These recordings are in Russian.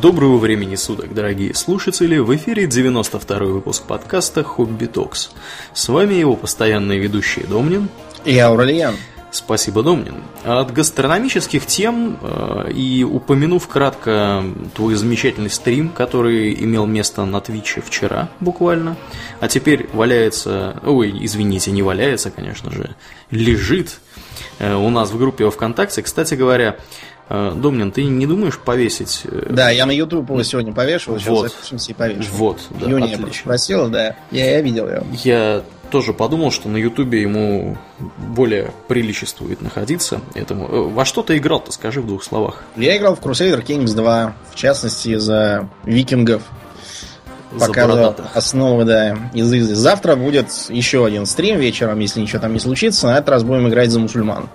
Доброго времени суток, дорогие слушатели! В эфире 92 выпуск подкаста «Hobby Talks». С вами его постоянные ведущие Домнин и Аурельян. Спасибо, Домнин. От гастрономических тем э, и упомянув кратко твой замечательный стрим, который имел место на Твиче вчера буквально, а теперь валяется, ой, извините, не валяется, конечно же, лежит э, у нас в группе во ВКонтакте. Кстати говоря, Домнин, ты не думаешь повесить? Да, я на YouTube его сегодня повешивал, сейчас Вот. запишемся и повешу. Вот, да, Юния отлично. просила, да. Я, я видел его. Я тоже подумал, что на Ютубе ему более приличествует находиться этому. Э, Во что ты играл-то, скажи в двух словах. Я играл в Crusader Kings 2, в частности, за викингов. Бородатых. основы, да, из Изы. Завтра будет еще один стрим вечером, если ничего там не случится. На этот раз будем играть за мусульман.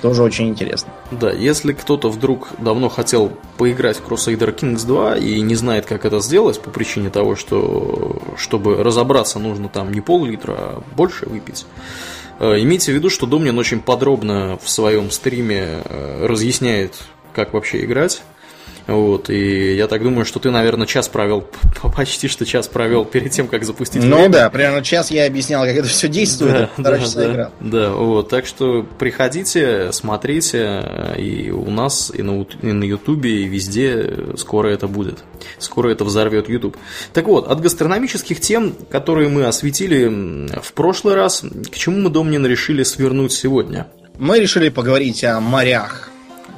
Тоже очень интересно. Да, если кто-то вдруг давно хотел поиграть в Crusader Kings 2 и не знает, как это сделать, по причине того, что чтобы разобраться, нужно там не пол-литра, а больше выпить, э, имейте в виду, что Домнин очень подробно в своем стриме э, разъясняет, как вообще играть. Вот, и я так думаю, что ты, наверное, час провел, почти что час провел перед тем, как запустить Ну время. да, примерно час я объяснял, как это все действует, а полтора часа да, играл. да, вот, так что приходите, смотрите, и у нас, и на, и на Ютубе, и везде скоро это будет. Скоро это взорвет Ютуб. Так вот, от гастрономических тем, которые мы осветили в прошлый раз, к чему мы, Домнин, решили свернуть сегодня? Мы решили поговорить о морях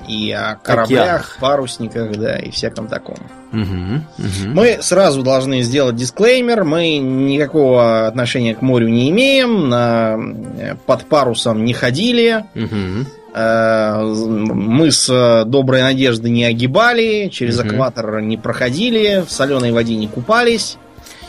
и о кораблях, Океанах. парусниках, да, и всяком таком. Мгм, мгм. Мы сразу должны сделать дисклеймер. Мы никакого отношения к морю не имеем, на, э, под парусом не ходили, э, мы с э, доброй надежды не огибали, через Мгм. экватор не проходили, в соленой воде не купались.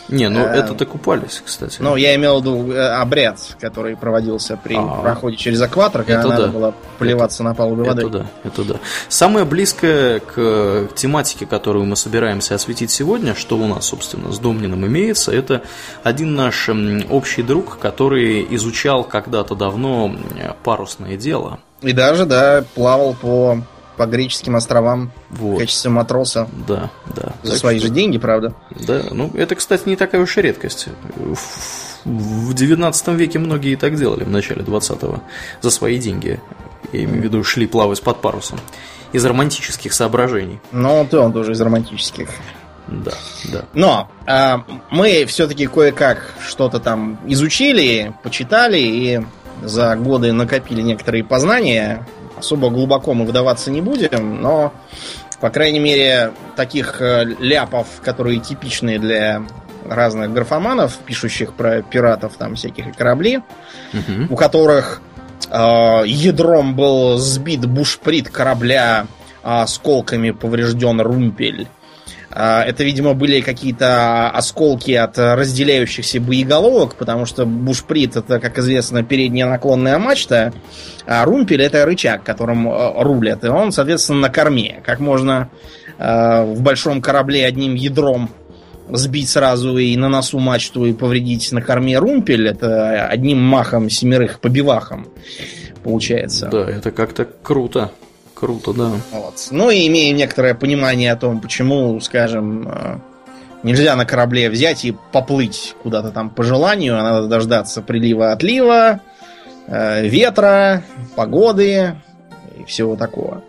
Не, ну Э, это-то купались, кстати. Но я имел в виду э, обряд, который проводился при А. проходе через экватор, когда Это надо да. было плеваться на палубе воды. Это да, это да. Самое близкое к тематике, которую мы собираемся осветить сегодня, что у нас, собственно, с Домниным имеется, это один наш общий друг, который изучал когда-то давно парусное дело. И даже, да, плавал по, по греческим островам в Вот. качестве матроса. Да, да. За Так свои что- же деньги, правда. Да, ну это, кстати, не такая уж и редкость. В- В 19 веке многие так делали в начале 20-го за свои деньги. Я имею в виду, шли плавать под парусом. Из романтических соображений. Но то он тоже из романтических. Да, да. Но а, мы все-таки кое-как что-то там изучили, почитали и за годы накопили некоторые познания. Особо глубоко мы вдаваться не будем, но, по крайней мере, таких э, ляпов, которые типичные для разных графоманов, пишущих про пиратов, там всяких и корабли, Мгм. у которых э, ядром был сбит бушприт корабля, а осколками поврежден румпель. А, Это, видимо, были какие-то осколки от разделяющихся боеголовок, потому что бушприт это, как известно, передняя наклонная мачта, а румпель это рычаг, которым э, рулят. И он, соответственно, на корме. Как можно э, в большом корабле одним ядром сбить сразу и на носу мачту и повредить на корме румпель, это одним махом семерых побивахом получается. Да, это как-то круто. Круто, да. Вот. Ну и имея некоторое понимание о том, почему, скажем, э, нельзя на корабле взять и поплыть куда-то там по желанию, а надо дождаться прилива-отлива, э, ветра, погоды и всего такого.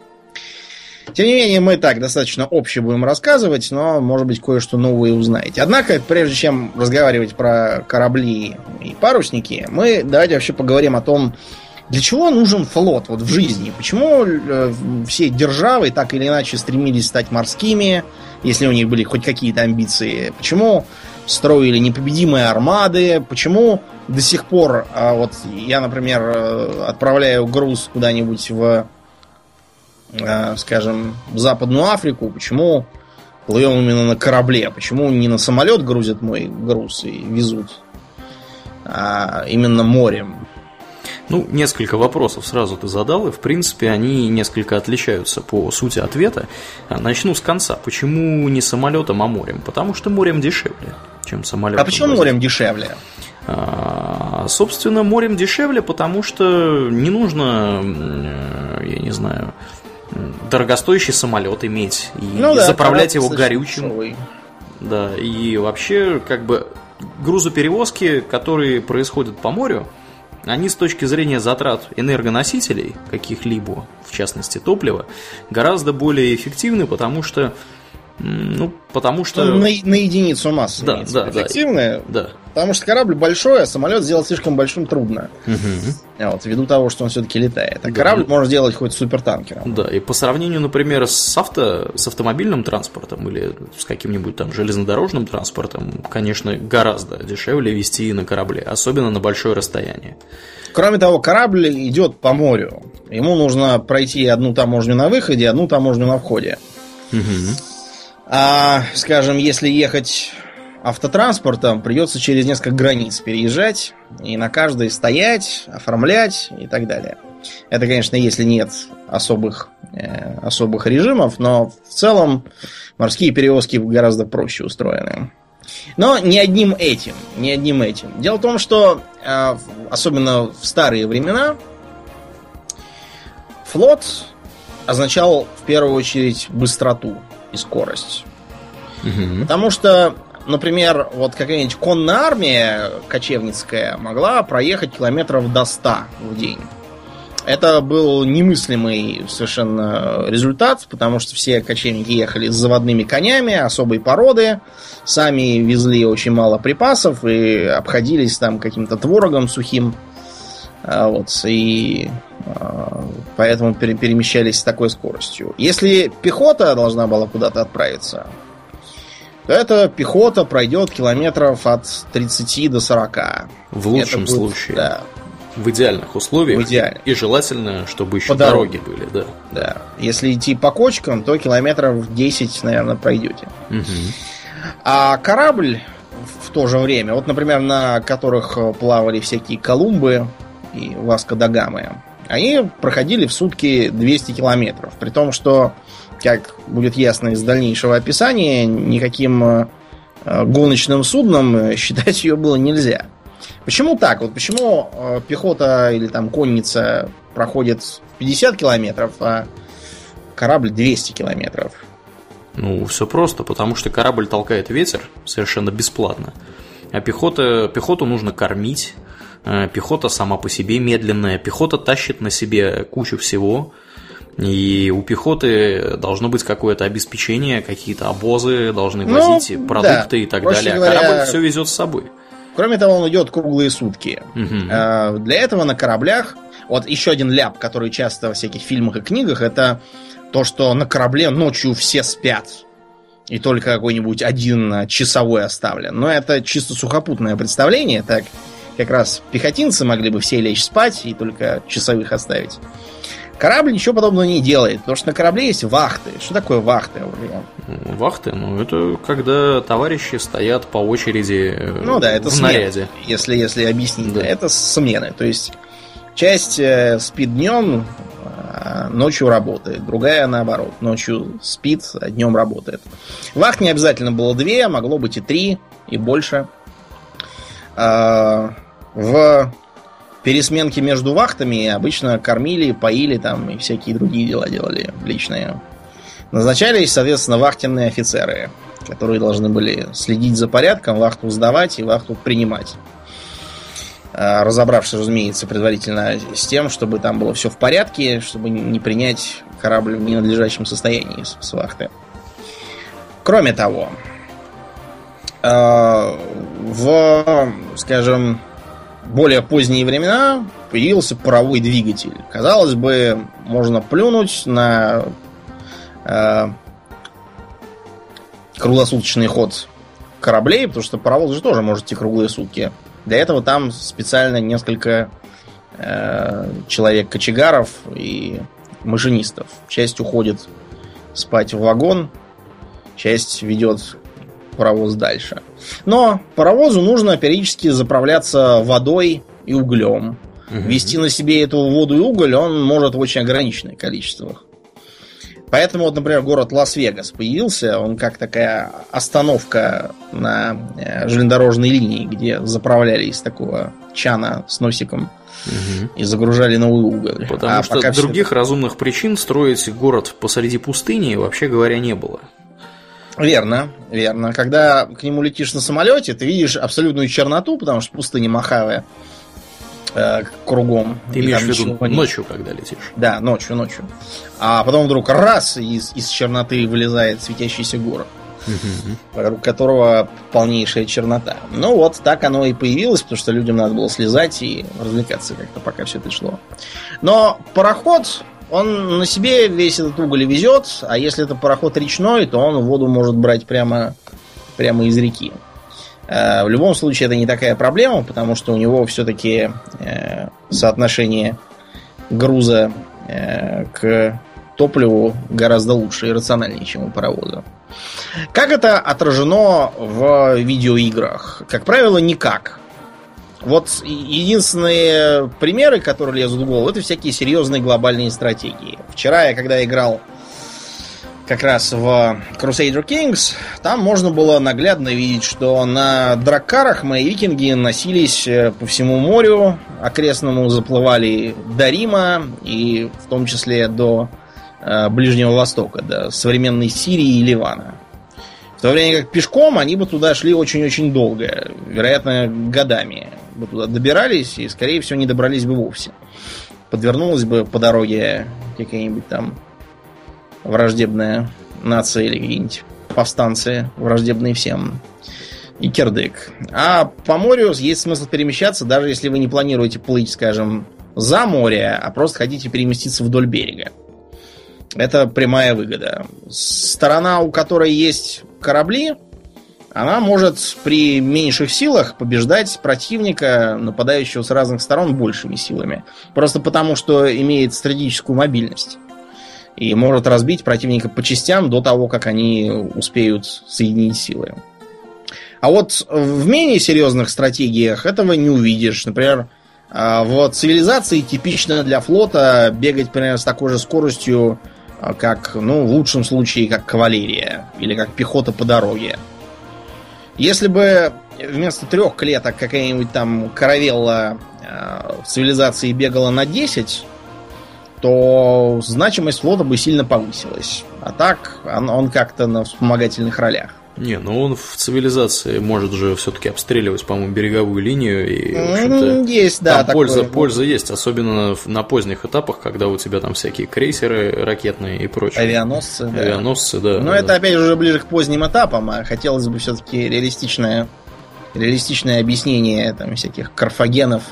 Тем не менее, мы так достаточно обще будем рассказывать, но, может быть, кое-что новое узнаете. Однако, прежде чем разговаривать про корабли и парусники, мы давайте вообще поговорим о том, для чего нужен флот вот в жизни? Почему э, все державы так или иначе стремились стать морскими, если у них были хоть какие-то амбиции? Почему строили непобедимые армады? Почему до сих пор, а вот я, например, э, отправляю груз куда-нибудь в, э, скажем, в Западную Африку, почему плывем именно на корабле? Почему не на самолет грузят мой груз и везут, а именно морем? Ну, несколько вопросов сразу ты задал, и, в принципе, они несколько отличаются по сути ответа. А, Начну с конца. Почему не самолетом, а морем? Потому что морем дешевле, чем самолетом. А почему морем дешевле? А, собственно, морем дешевле, потому что не нужно, э, я не знаю, дорогостоящий самолет иметь и Ну да, заправлять его горючим. дешевый. Да, и вообще, как бы, грузоперевозки, которые происходят по морю, они с точки зрения затрат энергоносителей каких-либо, в частности топлива, гораздо более эффективны, потому что, ну, потому что... На, на единицу массы Да, да, да. эффективное, Да. потому что корабль большой, а самолет сделать слишком большим трудно. А Вот, ввиду того, что он все-таки летает. А Да. корабль можно сделать хоть супертанкером. Да, и по сравнению, например, с, авто, с автомобильным транспортом или с каким-нибудь там железнодорожным транспортом, конечно, гораздо дешевле вести на корабле, особенно на большое расстояние. Кроме того, корабль идет по морю. Ему нужно пройти одну таможню на выходе, одну таможню на входе. Мгм. А, скажем, если ехать автотранспортом, придется через несколько границ переезжать и на каждой стоять, оформлять и так далее. Это, конечно, если нет особых, э, особых режимов, но в целом морские перевозки гораздо проще устроены. Но не одним этим, не одним этим. Дело в том, что э, особенно в старые времена флот означал в первую очередь быстроту и скорость. Мгм. Потому что, например, вот какая-нибудь конная армия кочевницкая могла проехать километров до 100 в день. Это был немыслимый совершенно результат, потому что все кочевники ехали с заводными конями особой породы, сами везли очень мало припасов и обходились там каким-то творогом сухим. А, Вот, и поэтому пере- перемещались с такой скоростью. Если пехота должна была куда-то отправиться, то эта пехота пройдет километров от 30 до 40. В лучшем будет, случае. Да, В идеальных условиях. В идеале. И желательно, чтобы еще По дороги дороге. были, да. да. Если идти по кочкам, то километров 10, наверное, пройдете. Мгм. А корабль в то же время, вот, например, на которых плавали всякие Колумбы и Васко да Гамы, они проходили в сутки 200 километров. При том, что, как будет ясно из дальнейшего описания, никаким э, гоночным судном э, считать ее было нельзя. Почему так? Вот почему э, пехота или там конница проходит 50 километров, а корабль 200 километров? Ну, все просто, потому что корабль толкает ветер совершенно бесплатно. А пехота, пехоту нужно кормить. Э, Пехота сама по себе медленная. Пехота тащит на себе кучу всего. И у пехоты должно быть какое-то обеспечение, какие-то обозы должны Ну, возить да. продукты и так Проще далее. А говоря- корабль все везет с собой. Кроме того, он идет круглые сутки. Э, Для этого на кораблях... Вот еще один ляп, который часто во всяких фильмах и книгах, это то, что на корабле ночью все спят. И только какой-нибудь один часовой оставлен. Но это чисто сухопутное представление. Так как раз пехотинцы могли бы все лечь спать и только часовых оставить. Корабль ничего подобного не делает, потому что на корабле есть вахты. Что такое вахты? Ну, Вахты, ну это когда товарищи стоят по очереди э, Ну да, это в смены, наряде. Если, если объяснить. Да. Это смены. То есть часть э, спит днем, а ночью работает. Другая наоборот. Ночью спит, а днем работает. Вахт не обязательно было две, а могло быть и три, и больше. А, В пересменке между вахтами обычно кормили, поили там и всякие другие дела делали личные. Назначались, соответственно, вахтенные офицеры, которые должны были следить за порядком, вахту сдавать и вахту принимать. А, Разобравшись, разумеется, предварительно с тем, чтобы там было все в порядке, чтобы не принять корабль в ненадлежащем состоянии с, вахты. Кроме того, э, в, скажем, более поздние времена появился паровой двигатель. Казалось бы, можно плюнуть на э, круглосуточный ход кораблей, потому что паровоз же тоже может идти круглые сутки. Для этого там специально несколько э, человек-кочегаров и машинистов. Часть уходит спать в вагон, часть ведет паровоз дальше. Но паровозу нужно периодически заправляться водой и углем. Мгм. Вести на себе эту воду и уголь он может в очень ограниченных количествах. Поэтому, вот, например, город Лас-Вегас появился, он как такая остановка на э, железнодорожной линии, где заправляли из такого чана с носиком угу. и загружали новый уголь. Потому а что других все... разумных причин строить город посреди пустыни, вообще говоря, не было. Верно, верно. Когда к нему летишь на самолете, ты видишь абсолютную черноту, потому что пустыня махавая э, кругом. Ты имеешь в виду ночью, когда летишь? Да, ночью, ночью. А потом вдруг раз, из, из черноты вылезает светящийся город, вокруг которого полнейшая чернота. Ну вот, так оно и появилось, потому что людям надо было слезать и развлекаться как-то, пока все это шло. Но пароход он на себе весь этот уголь везет, а если это пароход речной, то он воду может брать прямо, прямо из реки. Э, в любом случае это не такая проблема, потому что у него все-таки э, соотношение груза э, к топливу гораздо лучше и рациональнее, чем у паровоза. Как это отражено в видеоиграх? Как правило, никак. Вот единственные примеры, которые лезут в голову, это всякие серьезные глобальные стратегии. Вчера я, когда играл как раз в Crusader Kings, там можно было наглядно видеть, что на драккарах мои викинги носились э, по всему морю окрестному, заплывали до Рима и в том числе до э, Ближнего Востока, до современной Сирии и Ливана. В то время как пешком они бы туда шли очень-очень долго, вероятно, годами бы туда добирались и, скорее всего, не добрались бы вовсе. Подвернулась бы по дороге какая-нибудь там враждебная нация или какие-нибудь повстанцы, враждебные всем. И кирдык. А по морю есть смысл перемещаться, даже если вы не планируете плыть, скажем, за море, а просто хотите переместиться вдоль берега. Это прямая выгода. Сторона, у которой есть корабли, она может при меньших силах побеждать противника, нападающего с разных сторон, большими силами. Просто потому, что имеет стратегическую мобильность. И может разбить противника по частям до того, как они успеют соединить силы. А вот в менее серьезных стратегиях этого не увидишь. Например, а, в цивилизации типично для флота бегать примерно с такой же скоростью, а, как, ну, в лучшем случае, как кавалерия или как пехота по дороге. Если бы вместо трех клеток какая-нибудь там каравелла э, в цивилизации бегала на 10, то значимость флота бы сильно повысилась. А так он, он как-то на вспомогательных ролях. Не, ну он в цивилизации может же все-таки обстреливать, по-моему, береговую линию и в есть, да, там польза, такое. польза есть, особенно на поздних этапах, когда у тебя там всякие крейсеры ракетные и прочее. Авианосцы, да. Авианосцы, да. Но да. это опять же уже ближе к поздним этапам, а хотелось бы все-таки реалистичное, реалистичное объяснение там всяких карфагенов.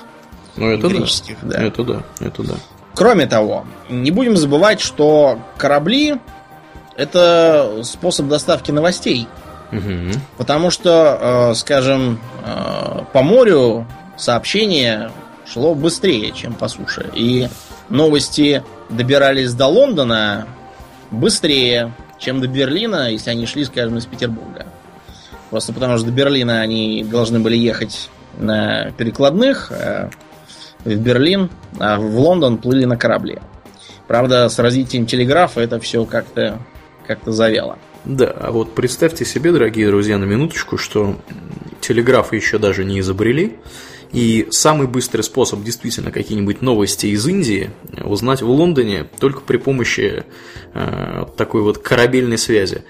Ну это да. да. Это да, это да. Кроме того, не будем забывать, что корабли это способ доставки новостей. Потому что, э, скажем, э, по морю сообщение шло быстрее, чем по суше. И новости добирались до Лондона быстрее, чем до Берлина, если они шли, скажем, из Петербурга. Просто потому что до Берлина они должны были ехать на перекладных э, в Берлин, а в Лондон плыли на корабле. Правда, с развитием телеграфа это все как-то как-то завяло. Да, а вот представьте себе, дорогие друзья, на минуточку, что телеграфы еще даже не изобрели, и самый быстрый способ действительно какие-нибудь новости из Индии узнать в Лондоне только при помощи э, такой вот корабельной связи.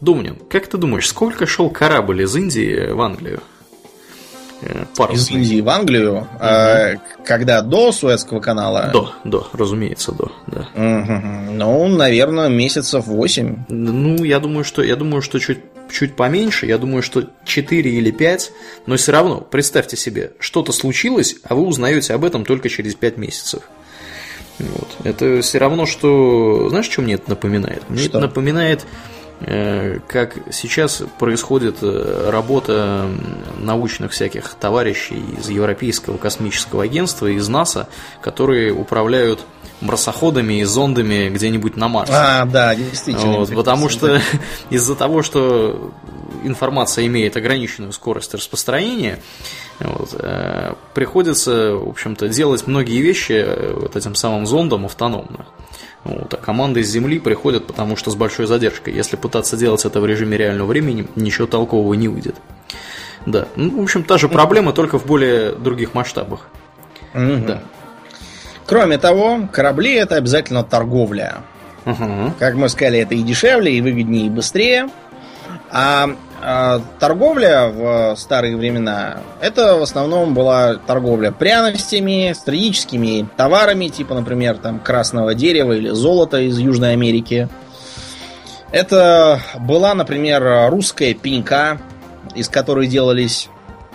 Думнин, как ты думаешь, сколько шел корабль из Индии в Англию? Э, парусный. Из Индии в Англию, угу. э, когда до Суэцкого канала? До, до, разумеется, до, да. Угу. Ну, наверное, месяцев 8. Ну, я думаю, что я думаю, что чуть чуть поменьше, я думаю, что 4 или 5, но все равно, представьте себе, что-то случилось, а вы узнаете об этом только через 5 месяцев. Вот. Это все равно, что... Знаешь, что мне это напоминает? Мне что? это напоминает как сейчас происходит э, работа научных всяких товарищей из Европейского космического агентства, из НАСА, которые управляют марсоходами и зондами где-нибудь на Марсе. А, да, действительно. Вот, потому что из-за того, что информация имеет ограниченную скорость распространения, вот, э, приходится, в общем-то, делать многие вещи вот этим самым зондом автономно. Вот, а команды с земли приходят, потому что с большой задержкой. Если пытаться делать это в режиме реального времени, ничего толкового не выйдет. Да, ну, в общем, та же проблема, только в более других масштабах. Угу. Да. Кроме того, корабли это обязательно торговля. Угу. Как мы сказали, это и дешевле, и выгоднее, и быстрее. А, а торговля в старые времена это в основном была торговля пряностями, стратегическими товарами, типа, например, там красного дерева или золота из Южной Америки. Это была, например, русская пенька, из которой делались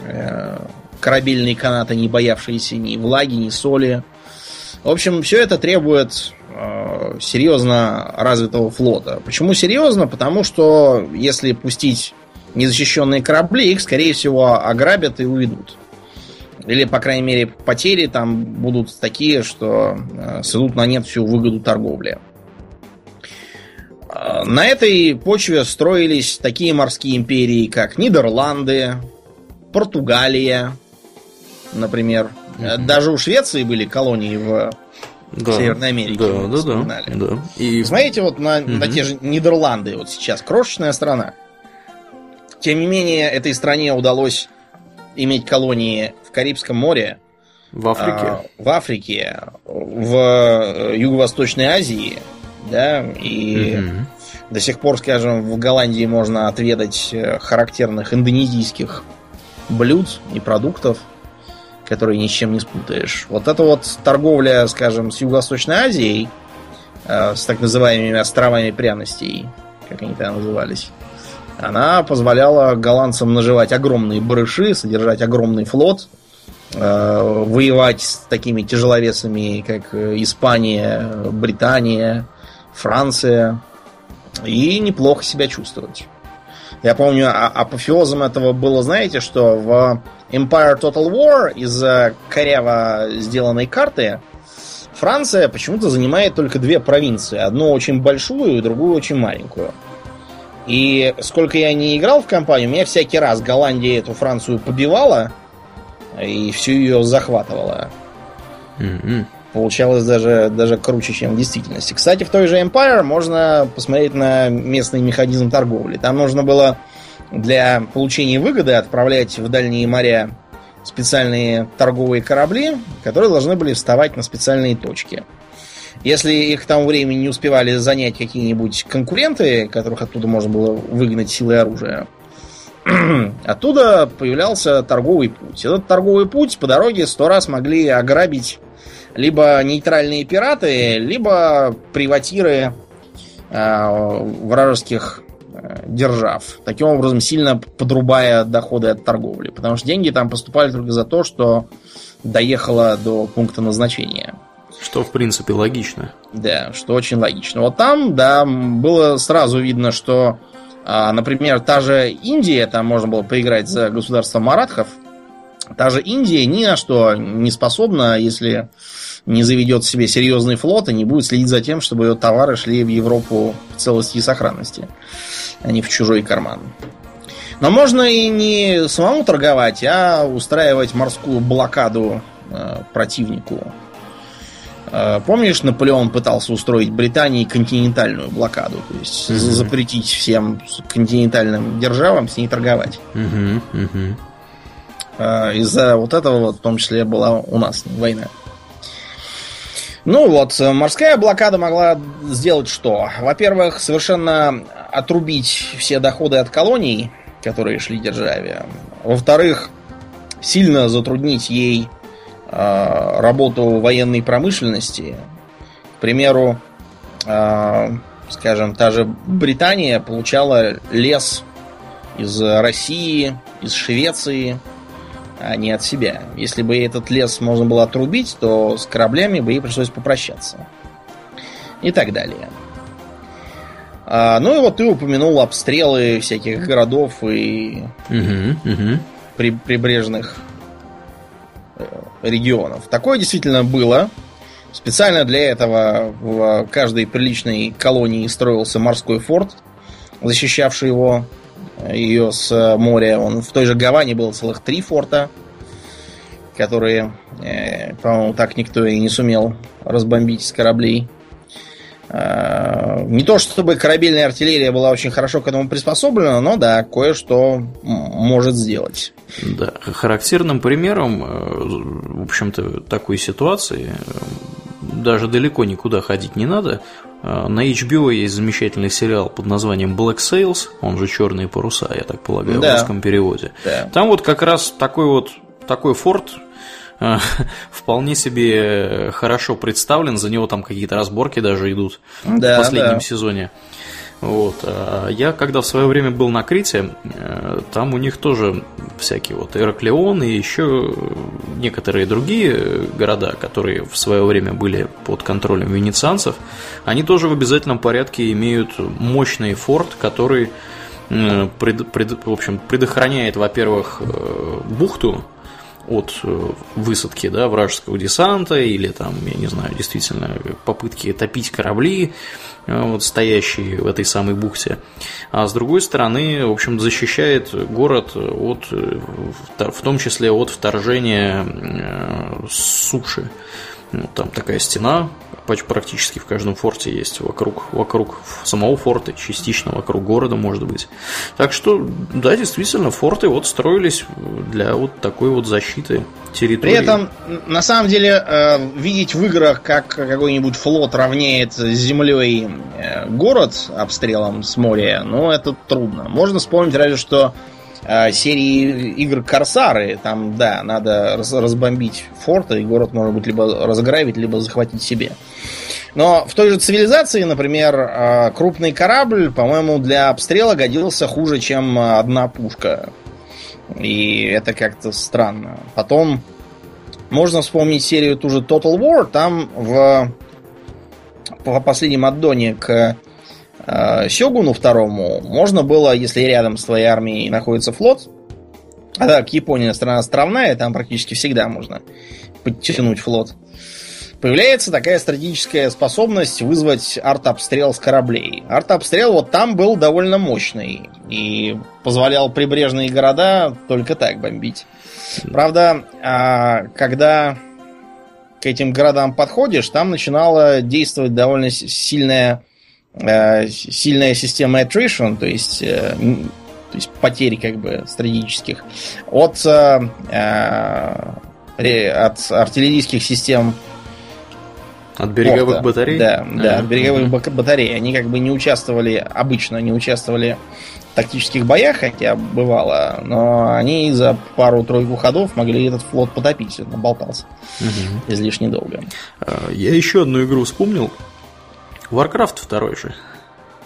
э, корабельные канаты, не боявшиеся ни влаги, ни соли. В общем, все это требует э, серьезно развитого флота. Почему серьезно? Потому что если пустить незащищенные корабли, их, скорее всего, ограбят и уведут. Или, по крайней мере, потери там будут такие, что э, сведут на нет всю выгоду торговли. Э, на этой почве строились такие морские империи, как Нидерланды, Португалия, например. Mm-hmm. Даже у Швеции были колонии в да, Северной Америке. Да, да, да, да. И... Смотрите вот на, mm-hmm. на те же Нидерланды вот сейчас. Крошечная страна. Тем не менее, этой стране удалось иметь колонии в Карибском море. В Африке. А, в Африке, в э, Юго-Восточной Азии, да, и угу. до сих пор, скажем, в Голландии можно отведать э, характерных индонезийских блюд и продуктов, которые ни с чем не спутаешь. Вот это вот торговля, скажем, с Юго-Восточной Азией, э, с так называемыми островами пряностей, как они там назывались, она позволяла голландцам наживать огромные барыши, содержать огромный флот, э, воевать с такими тяжеловесами, как Испания, Британия, Франция, и неплохо себя чувствовать. Я помню, а апофеозом этого было, знаете, что в Empire Total War из-за коряво сделанной карты Франция почему-то занимает только две провинции. Одну очень большую и другую очень маленькую. И сколько я не играл в компанию, меня всякий раз Голландия эту Францию побивала и всю ее захватывала. Mm-hmm. Получалось даже, даже круче, чем в действительности. Кстати, в той же Empire можно посмотреть на местный механизм торговли. Там нужно было для получения выгоды отправлять в дальние моря специальные торговые корабли, которые должны были вставать на специальные точки. Если их тому времени не успевали занять какие-нибудь конкуренты, которых оттуда можно было выгнать силой оружия, оттуда появлялся торговый путь. Этот торговый путь по дороге сто раз могли ограбить либо нейтральные пираты, либо приватиры э, вражеских э, держав. Таким образом, сильно подрубая доходы от торговли. Потому что деньги там поступали только за то, что доехало до пункта назначения. Что, в принципе, логично. Да, что очень логично. Вот там, да, было сразу видно, что, а, например, та же Индия, там можно было поиграть за государство маратхов, та же Индия ни на что не способна, если не заведет себе серьезный флот и не будет следить за тем, чтобы ее товары шли в Европу в целости и сохранности, а не в чужой карман. Но можно и не самому торговать, а устраивать морскую блокаду э, противнику. Э, помнишь, Наполеон пытался устроить Британии континентальную блокаду, то есть mm-hmm. запретить всем континентальным державам с ней торговать. Mm-hmm. Mm-hmm. Из-за вот этого вот, в том числе была у нас война. Ну вот, э, морская блокада могла сделать что? Во-первых, совершенно отрубить все доходы от колоний, которые шли державе. Во-вторых, сильно затруднить ей работу военной промышленности. К примеру, э, скажем, та же Британия получала лес из России, из Швеции, а не от себя. Если бы этот лес можно было отрубить, то с кораблями бы ей пришлось попрощаться. И так далее. А, ну и вот ты упомянул обстрелы всяких городов и угу, угу. При, прибрежных э, регионов. Такое действительно было. Специально для этого в каждой приличной колонии строился морской форт, защищавший его ее с моря. Он в той же Гаване был целых три форта, которые, э, по-моему, так никто и не сумел разбомбить с кораблей. Э, не то чтобы корабельная артиллерия была очень хорошо к этому приспособлена, но да, кое-что может сделать. Да, характерным примером, э, в общем-то, такой ситуации, э, даже далеко никуда ходить не надо. На HBO есть замечательный сериал под названием Black Sails, он же Черные паруса, я так полагаю, да. в русском переводе. Да. Там вот как раз такой вот такой форт вполне себе хорошо представлен, за него там какие-то разборки даже идут да, в последнем да. сезоне. Вот. А я когда в свое время был на Крите, э, там у них тоже всякие вот Ираклион и еще некоторые другие города, которые в свое время были под контролем венецианцев, они тоже в обязательном порядке имеют мощный форт, который э, пред, пред, в общем, предохраняет, во-первых, э, бухту от э, высадки да, вражеского десанта или там, я не знаю, действительно попытки топить корабли, э, вот, стоящие в этой самой бухте. А с другой стороны, в общем, защищает город от, э, в том числе от вторжения суши. Ну, там такая стена, практически в каждом форте есть вокруг, вокруг самого форта, частично вокруг города, может быть. Так что, да, действительно, форты вот строились для вот такой вот защиты территории. При этом, на самом деле, э, видеть в играх, как какой-нибудь флот равняет с землей э, город обстрелом с моря, ну, это трудно. Можно вспомнить разве что серии игр Корсары. Там, да, надо раз, разбомбить форт, и город может быть либо разграбить, либо захватить себе. Но в той же цивилизации, например, а, крупный корабль, по-моему, для обстрела годился хуже, чем одна пушка. И это как-то странно. Потом можно вспомнить серию ту же Total War. Там в по последнем аддоне к э, Сёгуну второму можно было, если рядом с твоей армией находится флот, а так, Япония страна островная, там практически всегда можно подтянуть флот. Появляется такая стратегическая способность вызвать артобстрел с кораблей. Артобстрел вот там был довольно мощный и позволял прибрежные города только так бомбить. Правда, а, когда к этим городам подходишь, там начинала действовать довольно сильная сильная система attrition, то есть, э, то есть потери как бы стратегических, от, э, от артиллерийских систем от береговых порта. батарей? Да, да, от береговых mm батарей. Они как бы не участвовали, обычно не участвовали в тактических боях, хотя бывало, но они за пару-тройку ходов могли этот флот потопить, он болтался mm излишне долго. Я еще одну игру вспомнил, Warcraft второй же.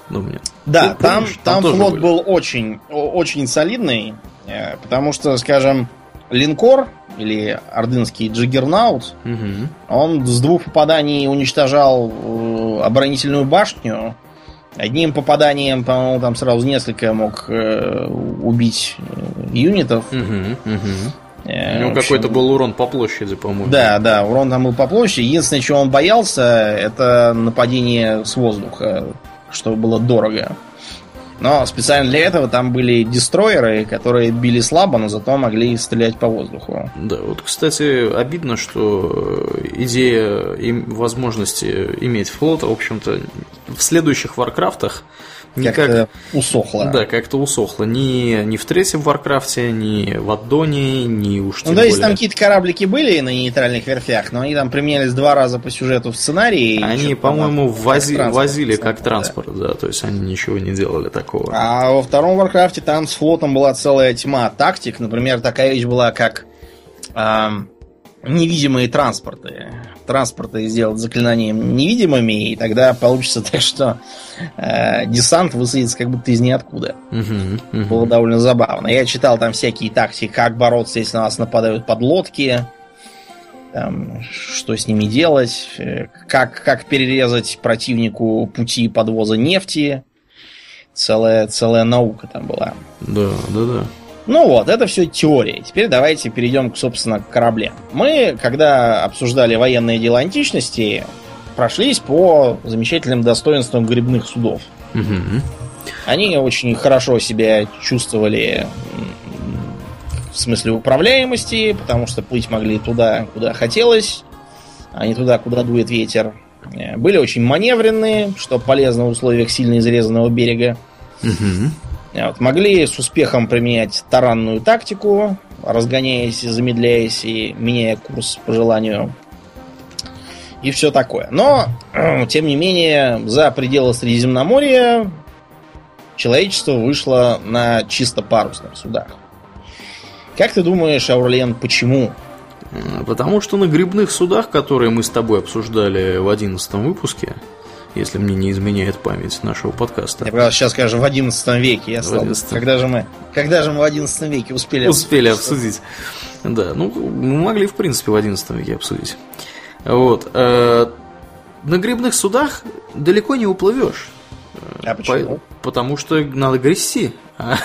Думаю. Да, Ты, там, там, там флот были. был очень, очень солидный, э, потому что, скажем, линкор или ордынский джиггернаут, угу. он с двух попаданий уничтожал э, оборонительную башню. Одним попаданием, по-моему, там сразу несколько мог э, убить юнитов. Угу, угу. У него какой-то был урон по площади, по-моему. Да, да, урон там был по площади. Единственное, чего он боялся, это нападение с воздуха, что было дорого. Но специально для этого там были дестройеры, которые били слабо, но зато могли стрелять по воздуху. Да, вот, кстати, обидно, что идея и возможности иметь флот, в общем-то, в следующих Варкрафтах Никак, как-то усохло. Да, как-то усохло. Ни, ни в третьем Варкрафте, ни в Аддоне, ни уж тем Ну, да, если там какие-то кораблики были на нейтральных верфях, но они там применялись два раза по сюжету в сценарии. Они, по-моему, вози, как возили как транспорт, да. да, то есть они ничего не делали такого. А во втором Варкрафте там с флотом была целая тьма тактик. Например, такая вещь была, как... Эм, невидимые транспорты. Транспорты сделать заклинанием невидимыми, и тогда получится так, что э, десант высадится как будто из ниоткуда. Uh-huh, uh-huh. Было довольно забавно. Я читал там всякие тактики, как бороться, если на нас нападают подлодки, там, что с ними делать, э, как, как перерезать противнику пути подвоза нефти. Целая, целая наука там была. Да, да, да. Ну вот, это все теория. Теперь давайте перейдем, собственно, к кораблям. Мы, когда обсуждали военные дела античности, прошлись по замечательным достоинствам грибных судов. Угу. Они очень хорошо себя чувствовали в смысле управляемости, потому что плыть могли туда, куда хотелось, а не туда, куда дует ветер. э, были очень маневренные, что полезно в условиях сильно изрезанного берега. Мгм. Вот, могли с успехом применять таранную тактику, разгоняясь, замедляясь и меняя курс по желанию. И все такое. Но, тем не менее, за пределы Средиземноморья человечество вышло на чисто парусных судах. Как ты думаешь, Аурлиен, почему? Э, Потому что на грибных судах, которые мы с тобой обсуждали в одиннадцатом выпуске, если мне не изменяет память нашего подкаста, Я правда сейчас скажу в 11 веке. Я слаб. 11. Когда же мы, когда же мы в 11 веке успели? успели обсудить? обсудить. Да, ну, мы могли, в принципе, в одиннадцатом веке обсудить. Вот. э, На грибных судах далеко не уплывешь. А почему? По- Потому что надо грести. А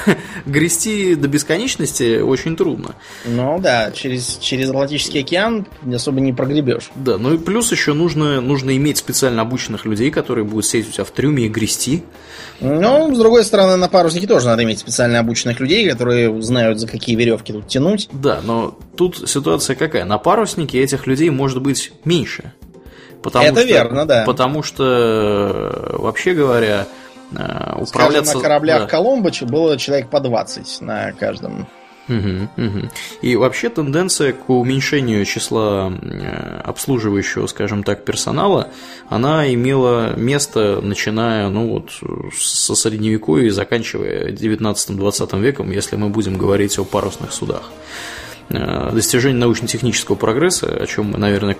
грести до бесконечности очень трудно. Ну да, через, через Атлантический океан особо не прогребешь. Да, ну и плюс еще нужно, нужно иметь специально обученных людей, которые будут сидеть у тебя в трюме и грести. Ну, с другой стороны, на паруснике тоже надо иметь специально обученных людей, которые знают, за какие веревки тут тянуть. Да, но тут ситуация какая? На паруснике этих людей может быть меньше. Потому Это что- верно, да. Потому что, вообще говоря, э, Скажем, управляться... на кораблях да. Коломбо было человек по 20 на каждом. Мгм, мгм. И вообще тенденция к уменьшению числа э, обслуживающего, скажем так, персонала, она имела место, начиная, ну вот, со средневековья и заканчивая 19-20 веком, если мы будем говорить о парусных судах. Э, Достижение научно-технического прогресса, о чем мы, наверное,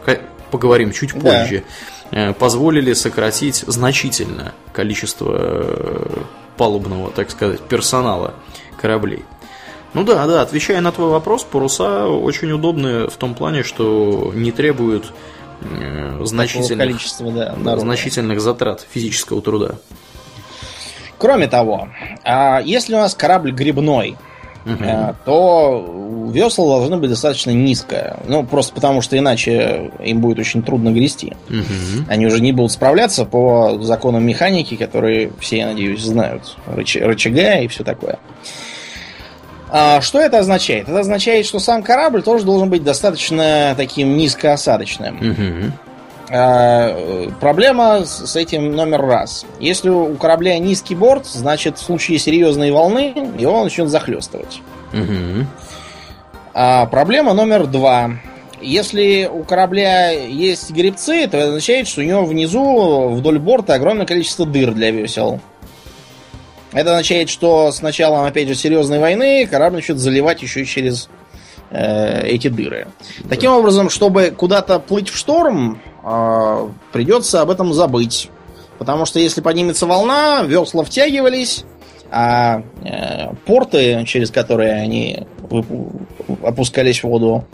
поговорим чуть Да. позже, э, позволили сократить значительно количество э, палубного, так сказать, персонала кораблей. Ну да, да, отвечая на твой вопрос, паруса очень удобны в том плане, что не требуют значительных, да, да, народа. значительных затрат физического труда. Кроме того, а если у нас корабль грибной, Э, то весла должны быть достаточно низкое. Ну, просто потому что иначе им будет очень трудно грести. Они уже не будут справляться по законам механики, которые все, я надеюсь, знают. Рыч- рычага и все такое. А что это означает? Это означает, что сам корабль тоже должен быть достаточно таким низкоосадочным. Мгм. А, проблема с этим номер раз. Если у корабля низкий борт, значит в случае серьезной волны его начнет захлестывать. Мгм. А проблема номер два. Если у корабля есть гребцы, то это означает, что у него внизу вдоль борта огромное количество дыр для весел. Это означает, что с началом, опять же, серьезной войны корабль начнет заливать еще и через э, эти дыры. Таким образом, чтобы куда-то плыть в шторм, придется об этом забыть. Потому что если поднимется волна, весла втягивались, а э, порты, через которые они опускались в воду,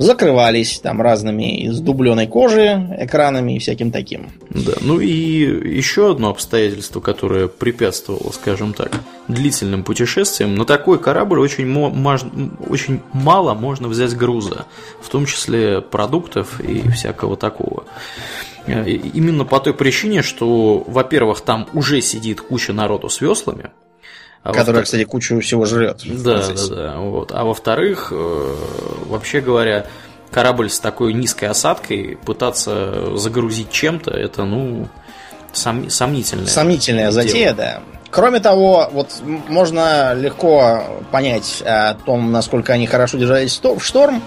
закрывались там разными из дубленой кожи экранами и всяким таким. Да, ну и еще одно обстоятельство, которое препятствовало, скажем так, длительным путешествиям, на такой корабль очень, мо- мож- очень мало можно взять груза, в том числе продуктов и всякого такого. Э, Именно по той причине, что, во-первых, там уже сидит куча народу с веслами, а которая, кстати, кучу всего жрет. да, да, да. Вот. А во-вторых, э, вообще говоря, корабль с такой низкой осадкой пытаться загрузить чем-то, это, ну, сом- сомнительное. Сомнительная дело. затея, да. Кроме того, вот можно легко понять о том, насколько они хорошо держались в шторм.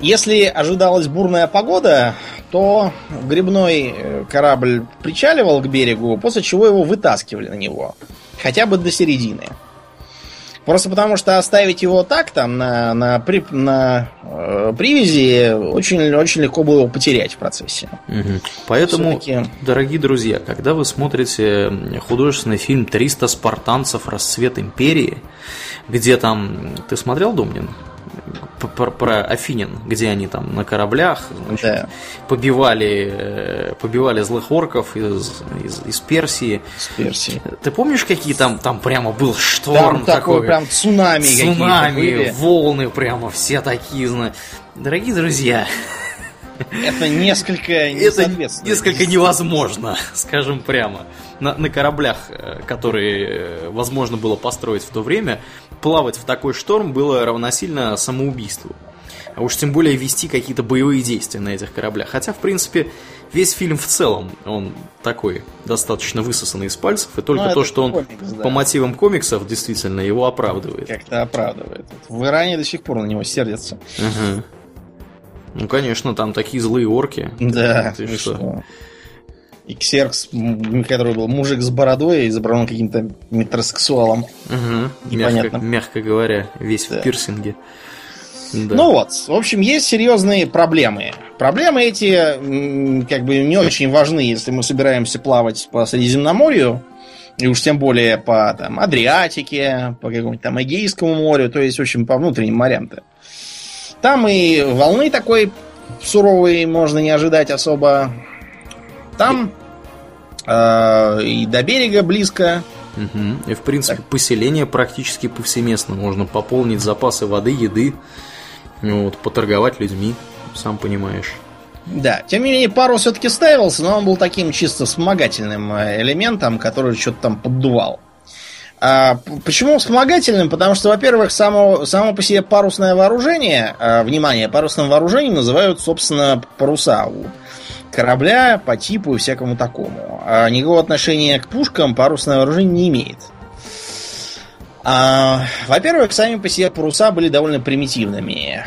Если ожидалась бурная погода, то грибной э, корабль причаливал к берегу, после чего его вытаскивали на него. Хотя бы до середины. Просто потому, что оставить его так, там, на, на, при- на, э, привязи, очень, очень легко было его потерять в процессе. Мгм. Поэтому, дорогие друзья, когда вы смотрите художественный фильм «300 спартанцев. Расцвет империи», где там... Ты смотрел, Домнин? Про, про Афинин, где они там на кораблях значит, Да. побивали, э, побивали злых орков из, из, из Персии. С Персией. Ты помнишь, какие там, там прямо был Там шторм такой такой? прям цунами Цунами, волны прямо все такие, Дорогие друзья, Это несколько не это соответствует. несколько невозможно, скажем прямо. На, на кораблях, э, которые э, возможно было построить в то время, плавать в такой шторм было равносильно самоубийству. а уж тем более вести какие-то боевые действия на этих кораблях. Хотя, в принципе, весь фильм в целом, он такой, достаточно высосанный из пальцев, и только Ну, то, что он комикс, да. по мотивам комиксов действительно его оправдывает. Как-то оправдывает. В Иране до сих пор на него сердятся. Ага. Ну, конечно, там такие злые орки. Да, Ты что? что? И Ксеркс, который был мужик с бородой, изображен каким-то метросексуалом. Непонятно. Мягко, мягко говоря, весь Да. в пирсинге. Да. Ну вот, в общем, есть серьезные проблемы. Проблемы эти как бы не очень важны, если мы собираемся плавать по Средиземноморью, и уж тем более по там, Адриатике, по какому-нибудь там Эгейскому морю, то есть, в общем, по внутренним морям-то. Там и волны такой суровой можно не ожидать особо. Там э, и до берега близко. Мгм. И, в принципе, поселение практически повсеместно. Можно пополнить запасы воды, еды, ну вот, поторговать людьми, сам понимаешь. Да, тем не менее, парус все-таки ставился, но он был таким чисто вспомогательным э, элементом, который что-то там поддувал. А, почему вспомогательным? Потому что, во-первых, само, само по себе парусное вооружение, а, внимание, парусным вооружением называют, собственно, паруса корабля по типу и всякому такому. А никакого отношения к пушкам парусное вооружение не имеет. А, во-первых, сами по себе паруса были довольно примитивными.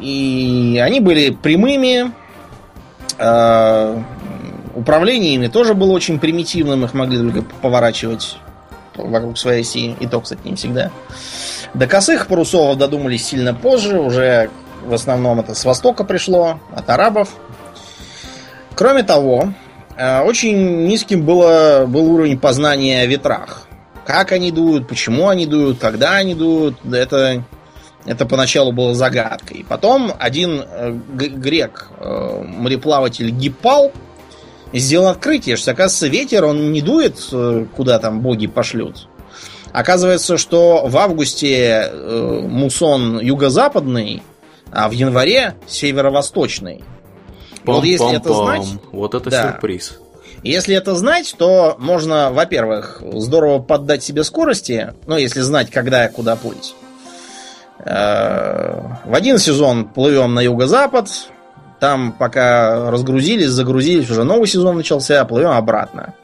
И они были прямыми. а, управление ими тоже было очень примитивным. Их могли только поворачивать вокруг своей оси. И то, кстати, не всегда. До косых парусов додумались сильно позже. Уже в основном это с востока пришло, от арабов. Кроме того, э, очень низким было, был уровень познания о ветрах. Как они дуют, почему они дуют, когда они дуют, это, это поначалу было загадкой. Потом один э, грек, э, мореплаватель Гиппал, сделал открытие, что, оказывается, ветер, он не дует, э, куда там боги пошлют. Оказывается, что в августе э, мусон юго-западный, а в январе северо-восточный. Вот если это знать, Вот это да. сюрприз. если это знать, то можно, во-первых, здорово поддать себе скорости, ну, если знать, когда и куда плыть. Э, В один сезон плывем на юго-запад, там пока разгрузились, загрузились, уже новый сезон начался, плывем обратно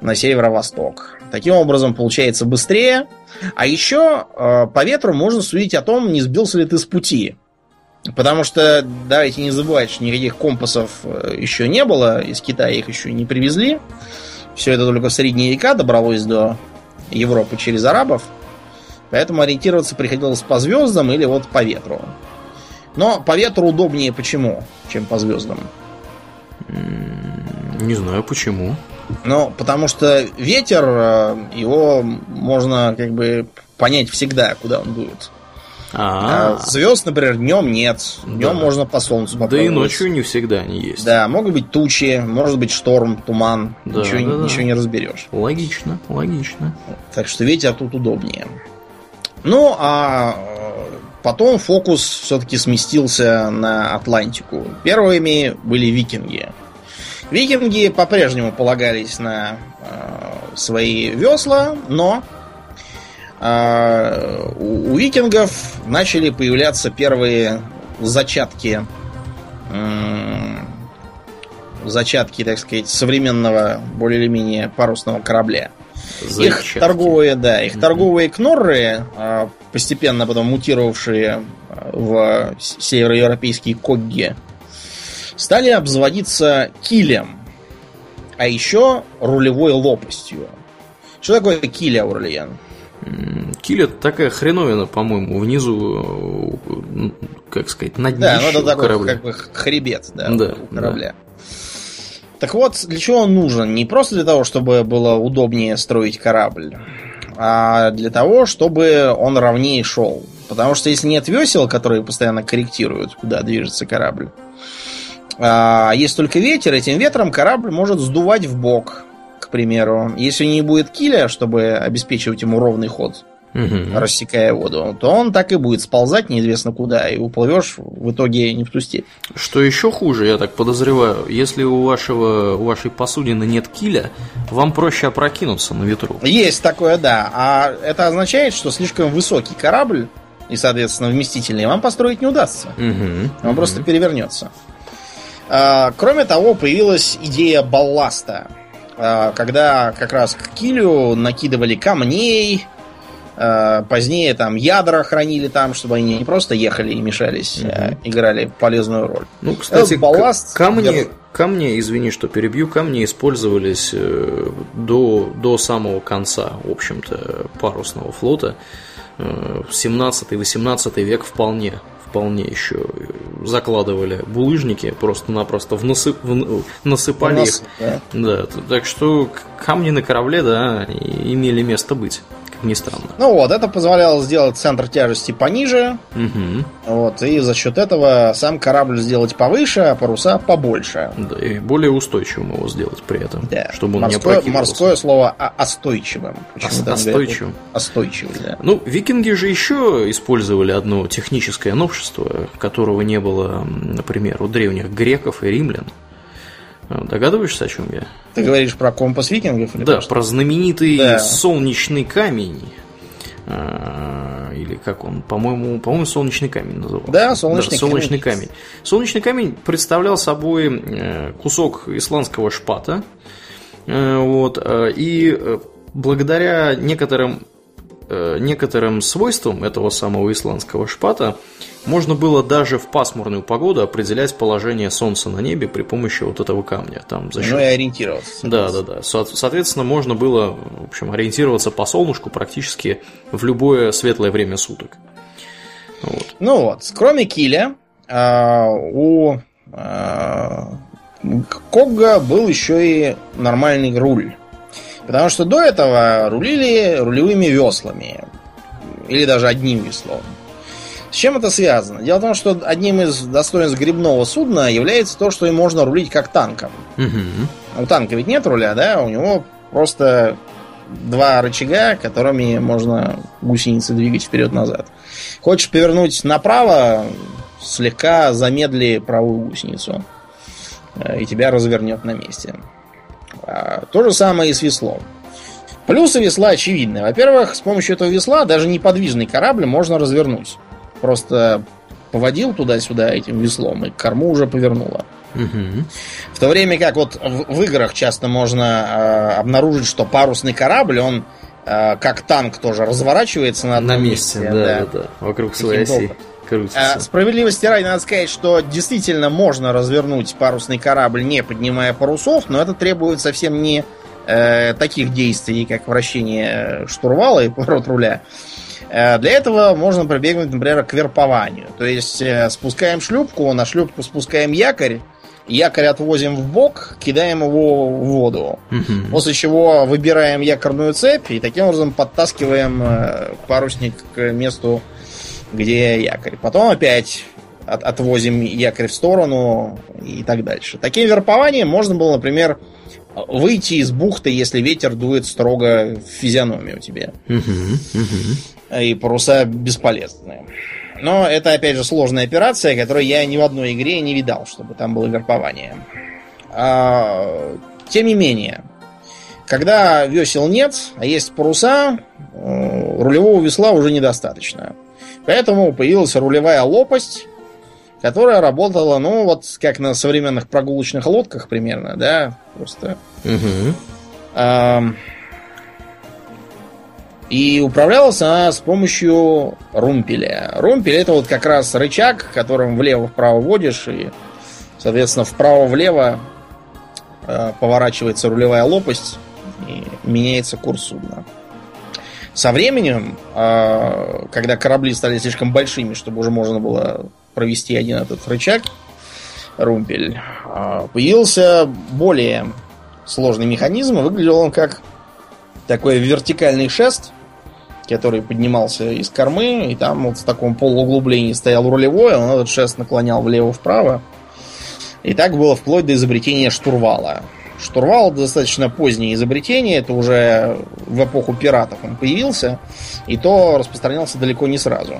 на северо-восток. Таким образом, получается быстрее. А еще э, по ветру можно судить о том, не сбился ли ты с пути. Потому что, давайте не забывать, что никаких компасов э, еще не было, из Китая их еще не привезли. Все это только в средние века добралось до Европы через арабов. Поэтому ориентироваться приходилось по звездам или вот по ветру. Но по ветру удобнее почему, чем по звездам? Не знаю почему. Ну, потому что ветер, э, его можно как бы понять всегда, куда он дует. А, А звезд, например, днем нет. Днем Да. можно по солнцу да и попробовать. ночью не всегда они есть. Да, могут быть тучи, может быть шторм, туман. Да, ничего, да, да. ничего не разберешь. Логично, логично. Так что ветер тут удобнее. Ну, а потом фокус все-таки сместился на Атлантику. Первыми были викинги. Викинги по-прежнему полагались на э, свои весла, но э, у, у викингов начали появляться первые зачатки м, зачатки, так сказать, современного более или менее парусного корабля. Их торговые, да, их Мгм. торговые кнорры, а, постепенно потом мутировавшие а, в североевропейские когги, стали обзаводиться килем, а еще рулевой лопастью. Что такое киля, Аурлиен? М, Киль это такая хреновина, по-моему, внизу, э, как сказать, на днище Да, ну это такой корабля. как бы хребет, да, Да, у корабля. Так вот, для чего он нужен? Не просто для того, чтобы было удобнее строить корабль, а для того, чтобы он ровнее шел. Потому что если нет весел, которые постоянно корректируют, куда движется корабль, а есть только ветер, этим ветром корабль может сдувать в бок, к примеру. Если не будет киля, чтобы обеспечивать ему ровный ход, Мгм. рассекая воду, то он так и будет сползать неизвестно куда, и уплывешь в итоге не в ту степь. Что еще хуже, я так подозреваю, если у вашего у вашей посудины нет киля, вам проще опрокинуться на ветру. Есть такое, да. А это означает, что слишком высокий корабль и, соответственно, вместительный, вам построить не удастся. Угу. Он просто перевернется. А, кроме того, появилась идея балласта. А, когда как раз к килю накидывали камней, позднее там ядра хранили там, чтобы они не просто ехали и мешались, Мгм. а играли полезную роль. Ну, кстати, Этот балласт камни, держит. камни, извини, что перебью, камни использовались э, до, до самого конца, в общем-то, парусного флота. Э, 17-18 век вполне, вполне еще э, закладывали булыжники, просто-напросто в насып- в н- насыпали У их. да. Да, так что камни на корабле, да, имели место быть, как ни странно. Ну вот, это позволяло сделать центр тяжести пониже, Мгм. вот, и за счет этого сам корабль сделать повыше, а паруса побольше. Да, и более устойчивым его сделать при этом, Да. чтобы он не морское, опрокидывался. морское слово «о- остойчивым. Остойчивым. Остойчивый, да. Ну, викинги же еще использовали одно техническое новшество, которого не было, например, у древних греков и римлян. А, Догадываешься, о чем я? Ты говоришь про компас викингов? Или Да, про знаменитый Да. солнечный камень. А, Или как он, по-моему, по-моему, солнечный камень назывался. Да, солнечный солнечный камень. камень. Солнечный камень представлял собой э, кусок исландского шпата. Э, Вот, э, и благодаря некоторым некоторым свойствам этого самого исландского шпата можно было даже в пасмурную погоду определять положение Солнца на небе при помощи вот этого камня. Там за счет Ну и ориентироваться. да, да, да. Со- Соответственно, можно было, в общем, ориентироваться по солнышку практически в любое светлое время суток. Вот. Ну вот, кроме киля, а, у а, Когга был еще и нормальный руль. Потому что до этого рулили рулевыми веслами. Или даже одним веслом. С чем это связано? Дело в том, что одним из достоинств грибного судна является то, что им можно рулить как танком. Мгм. У танка ведь нет руля, да? У него просто два рычага, которыми можно гусеницы двигать вперед-назад. Хочешь повернуть направо, слегка замедли правую гусеницу. э, И тебя развернет на месте. А, То же самое и с веслом. Плюсы весла очевидны. Во-первых, с помощью этого весла даже неподвижный корабль можно развернуть. Просто поводил туда-сюда этим веслом, и корму уже повернуло. В то время как вот в, в играх часто можно э, обнаружить, что парусный корабль, он э, как танк тоже разворачивается на На одном месте, да, да, да. Вокруг своей оси долго? Крутится. А, справедливости ради надо сказать, что действительно можно развернуть парусный корабль, не поднимая парусов, но это требует совсем не э, таких действий, как вращение штурвала и поворот руля. Э, Для этого можно прибегнуть, например, к верпованию. То есть э, спускаем шлюпку, на шлюпку спускаем якорь, якорь отвозим в бок, кидаем его в воду. Мгм. После чего выбираем якорную цепь и таким образом подтаскиваем э, парусник к месту, где якорь. Потом опять от- отвозим якорь в сторону и так дальше. Таким верпованием можно было, например, выйти из бухты, если ветер дует строго в физиономию тебе. И паруса бесполезные. Но это, опять же, сложная операция, которую я ни в одной игре не видал, чтобы там было верпование. А, тем не менее, когда весел нет, а есть паруса, э, рулевого весла уже недостаточно. Поэтому появилась рулевая лопасть, которая работала, ну, вот как на современных прогулочных лодках примерно, да, просто Мгм. Ам, И управлялась она с помощью румпеля. Румпель это вот как раз рычаг, которым влево-вправо водишь, и, соответственно, вправо-влево э, поворачивается рулевая лопасть и меняется курс судна. Со временем, э, когда корабли стали слишком большими, чтобы уже можно было провести один этот рычаг, румпель, э, появился более сложный механизм, выглядел он как такой вертикальный шест, который поднимался из кормы, и там вот в таком полууглублении стоял рулевой, он этот шест наклонял влево-вправо. И так было вплоть до изобретения штурвала. Штурвал достаточно позднее изобретение, это уже в эпоху пиратов он появился, и то распространялся далеко не сразу.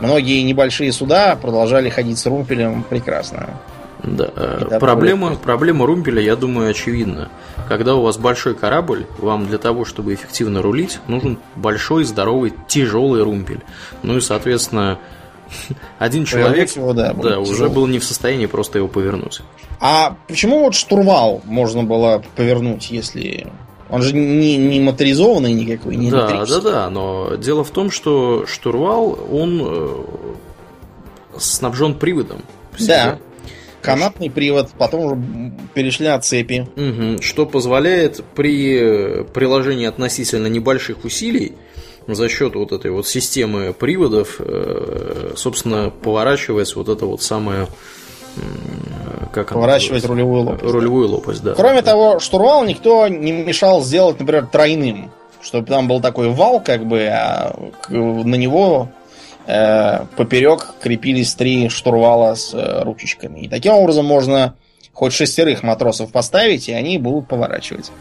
Многие небольшие суда продолжали ходить с румпелем прекрасно. Да. Э, проблема, проблема румпеля, я думаю, очевидна. Когда у вас большой корабль, вам для того, чтобы эффективно рулить, нужен большой, здоровый, тяжелый румпель. Ну и, соответственно, один человек его, да, да, уже был не в состоянии просто его повернуть. А почему вот штурвал можно было повернуть, если он же не, не моторизованный никакой, не Да, да, да, но дело в том, что штурвал, он э, снабжен приводом. Да. Канатный привод, потом уже перешли на цепи. Угу, что позволяет при приложении относительно небольших усилий за счет вот этой вот системы приводов, э, собственно, поворачивается вот это вот самое как поворачивать рулевую лопасть. Рулевую лопасть, да. Кроме того, штурвал никто не мешал сделать, например, тройным, чтобы там был такой вал, как бы, а на него э, поперек крепились три штурвала с э, ручечками. И таким образом можно хоть шестерых матросов поставить, и они будут поворачивать.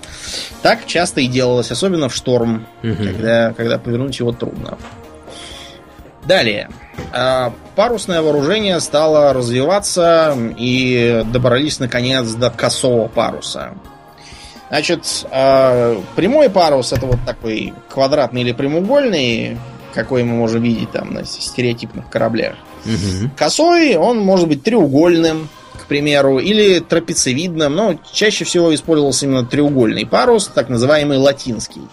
Так часто и делалось, особенно в шторм, угу. когда, когда повернуть его трудно. Далее. А, парусное вооружение стало развиваться и добрались наконец до косого паруса. Значит, а, прямой парус это вот такой квадратный или прямоугольный, какой мы можем видеть там на стереотипных кораблях. Угу. Косой, он может быть треугольным, к примеру, или трапециевидным, но чаще всего использовался именно треугольный парус, так называемый латинский.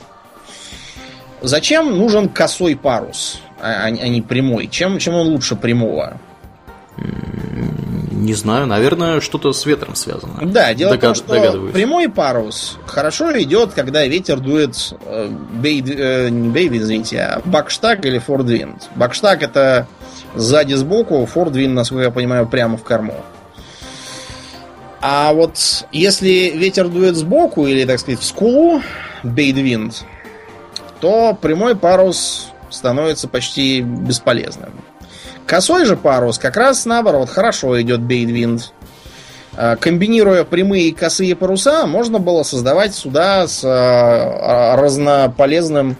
Зачем нужен косой парус? а, а не прямой. Чем, чем он лучше прямого? Не знаю, наверное, что-то с ветром связано. Да, дело Догад... в том, что прямой парус хорошо идет, когда ветер дует э, бей, э, не бейд, извините, а бакштаг или фордвинд. Бакштаг это сзади сбоку, фордвинд, насколько я понимаю, прямо в корму. А вот если ветер дует сбоку или, так сказать, в скулу, бейдвинд, то прямой парус становится почти бесполезным. Косой же парус как раз наоборот хорошо идет бейдвинд. А, комбинируя прямые и косые паруса, можно было создавать суда с а, разнополезным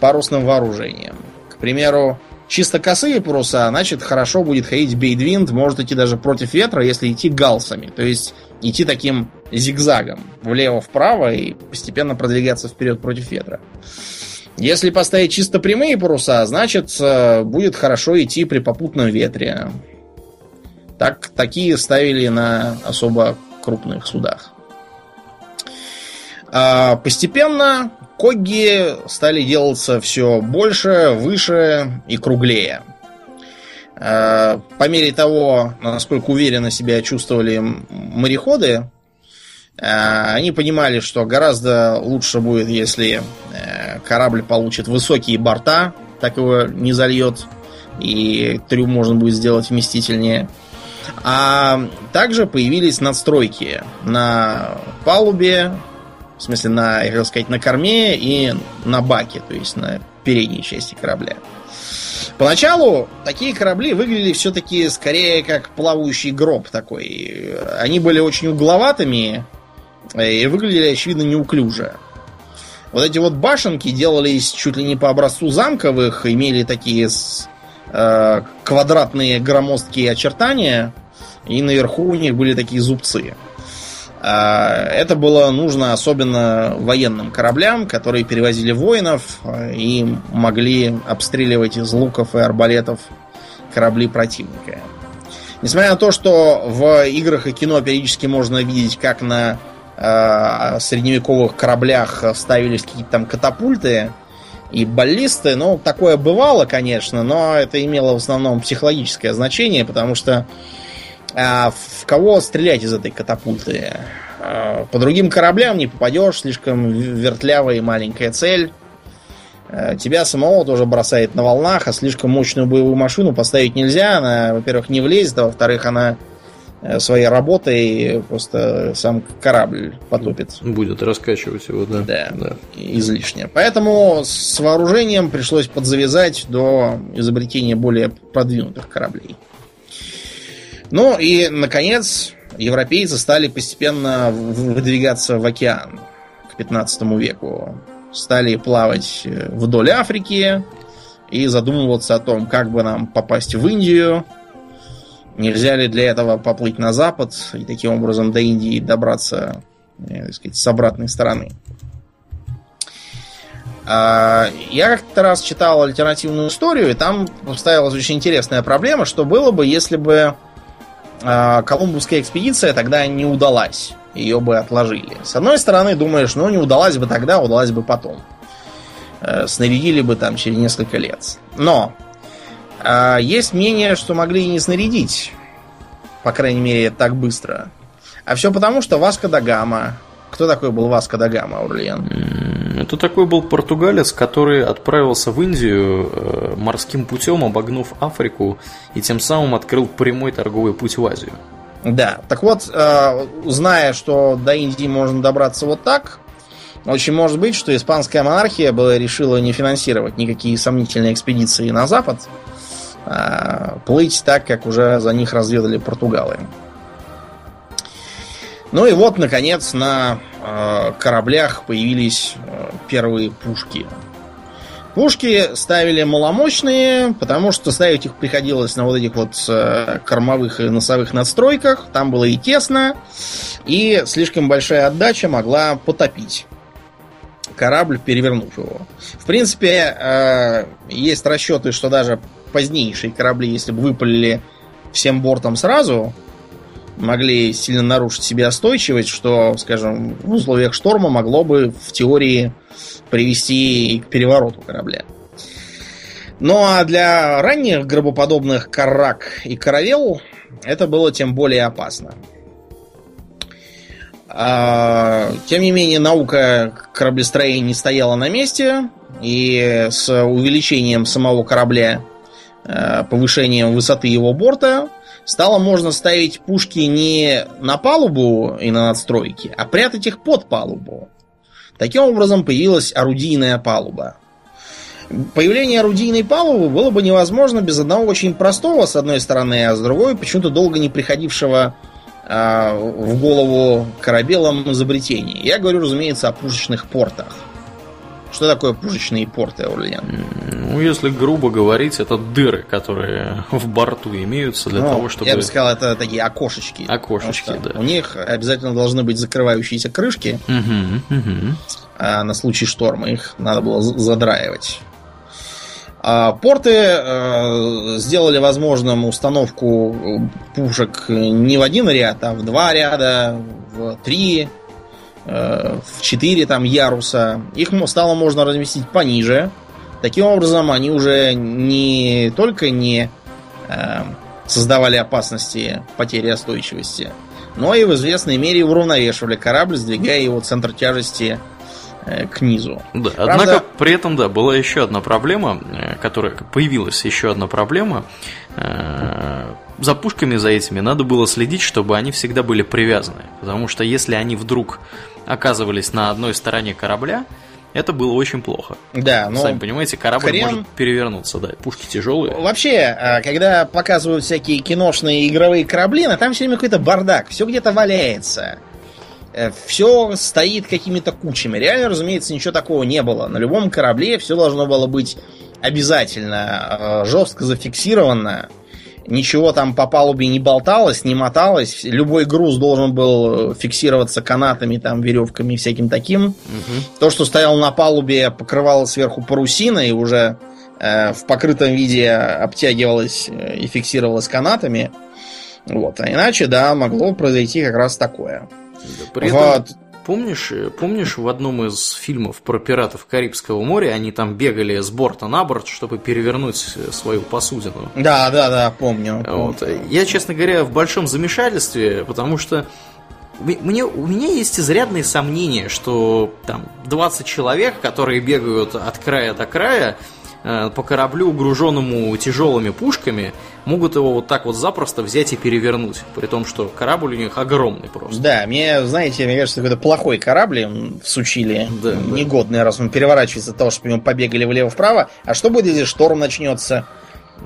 парусным вооружением. К примеру, чисто косые паруса, значит, хорошо будет ходить бейдвинд, может идти даже против ветра, если идти галсами. То есть идти таким зигзагом влево-вправо и постепенно продвигаться вперед против ветра. Если поставить чисто прямые паруса, значит, э, будет хорошо идти при попутном ветре. Так, такие ставили на особо крупных судах. А постепенно когги стали делаться все больше, выше и круглее. А, по мере того, насколько уверенно себя чувствовали мореходы, а, они понимали, что гораздо лучше будет, если э, корабль получит высокие борта, так его не зальет, и трюм можно будет сделать вместительнее. А также появились надстройки на палубе, в смысле, на, я хотел сказать, на корме и на баке, то есть на передней части корабля. Поначалу такие корабли выглядели все-таки скорее как плавающий гроб такой. Они были очень угловатыми, и выглядели, очевидно, неуклюже. Вот эти вот башенки делались чуть ли не по образцу замковых, имели такие э, квадратные громоздкие очертания, и наверху у них были такие зубцы. Э, это было нужно особенно военным кораблям, которые перевозили воинов э, и могли обстреливать из луков и арбалетов корабли противника. Несмотря на то, что в играх и кино периодически можно видеть, как на э, средневековых кораблях ставились какие-то там катапульты и баллисты. Ну, такое бывало, конечно, но это имело в основном психологическое значение, потому что в кого стрелять из этой катапульты? Э, по другим кораблям не попадешь, слишком вертлявая и маленькая цель. Э, тебя самого тоже бросает на волнах, а слишком мощную боевую машину поставить нельзя. Она, во-первых, не влезет, а во-вторых, она Э, своей работой просто сам корабль потопит. Будет раскачивать его, да. Да, да. излишне. Поэтому с вооружением пришлось подзавязать до изобретения более продвинутых кораблей. Ну и, наконец, европейцы стали постепенно выдвигаться в океан к 15 веку. Стали плавать э, вдоль Африки и задумываться о том, как бы нам попасть в Индию, Нельзя ли для этого поплыть на запад и таким образом до Индии добраться, э, так сказать, с обратной стороны? А, я как-то раз читал альтернативную историю, и там поставилась очень интересная проблема, что было бы, если бы Колумбовская экспедиция тогда не удалась. Ее бы отложили. С одной стороны, думаешь, ну не удалась бы тогда, удалась бы потом. Э, снарядили бы там через несколько лет. Но а есть мнение, что могли и не снарядить. По крайней мере, так быстро. А все потому, что Васко да Гама. Кто такой был Васко да Гама, Аурлиен? Это такой был португалец, который отправился в Индию э, морским путем, обогнув Африку, и тем самым открыл прямой торговый путь в Азию. Да, так вот, э, зная, что до Индии можно добраться вот так, очень может быть, что испанская монархия бы решила не финансировать никакие сомнительные экспедиции на запад, а, плыть так, как уже за них разведали португалы. Ну и вот, наконец, на э, кораблях появились э, первые пушки. Пушки ставили маломощные, потому что ставить их приходилось на вот этих вот э, кормовых и носовых надстройках. Там было и тесно, и слишком большая отдача могла потопить корабль, перевернув его. В принципе, э, есть расчеты, что даже позднейшие корабли, если бы выпалили всем бортом сразу, могли сильно нарушить себе остойчивость, что, скажем, в условиях шторма могло бы в теории привести к перевороту корабля. Ну а для ранних гробоподобных карак и каравел это было тем более опасно. А, тем не менее, наука кораблестроения не стояла на месте, и с увеличением самого корабля Э, повышением высоты его борта стало можно ставить пушки не на палубу и на надстройки, а прятать их под палубу. Таким образом появилась орудийная палуба. Появление орудийной палубы было бы невозможно без одного очень простого, с одной стороны, а с другой почему-то долго не приходившего э, в голову корабелам изобретения. Я говорю, разумеется, о пушечных портах. Что такое пушечные порты, Аурлиен? Ну, если грубо говорить, это дыры, которые в борту имеются для ну, того, чтобы... Я бы сказал, это такие окошечки. Окошечки, да. У них обязательно должны быть закрывающиеся крышки. Угу, угу. А на случай шторма их надо было задраивать. А порты э, сделали возможным установку пушек не в один ряд, а в два ряда, в три в 4 там яруса. Их стало можно разместить пониже. Таким образом, они уже не только не э, создавали опасности потери остойчивости, но и в известной мере уравновешивали корабль, сдвигая его центр тяжести э, к низу. Да, Правда... однако при этом, да, была еще одна проблема, э, которая появилась еще одна проблема. За пушками за этими надо было следить, чтобы они всегда были привязаны. Потому что если они вдруг оказывались на одной стороне корабля, это было очень плохо. Да, ну... Сами понимаете, корабль хрен... может перевернуться, да, пушки тяжелые. Вообще, а, когда показывают всякие киношные игровые корабли, на там все время какой-то бардак, все где-то валяется. Э, все стоит какими-то кучами. Реально, разумеется, ничего такого не было. На любом корабле все должно было быть обязательно э, жестко зафиксировано ничего там по палубе не болталось, не моталось. Любой груз должен был фиксироваться канатами, там, веревками и всяким таким. Угу. То, что стояло на палубе, покрывало сверху парусиной, уже э, в покрытом виде обтягивалось э, и фиксировалось канатами. Вот. А иначе, да, могло произойти как раз такое. Да, при вот. Помнишь, помнишь, в одном из фильмов про пиратов Карибского моря они там бегали с борта на борт, чтобы перевернуть свою посудину? Да, да, да, помню. Вот. Я, честно говоря, в большом замешательстве, потому что мне, у меня есть изрядные сомнения, что там 20 человек, которые бегают от края до края, Э, по кораблю, груженному тяжелыми пушками, могут его вот так вот запросто взять и перевернуть. При том, что корабль у них огромный просто. Да, мне, знаете, мне кажется, какой-то плохой корабль всучили. Да, негодный, да. раз он переворачивается от того, чтобы ему побегали влево-вправо. А что будет, если шторм начнется?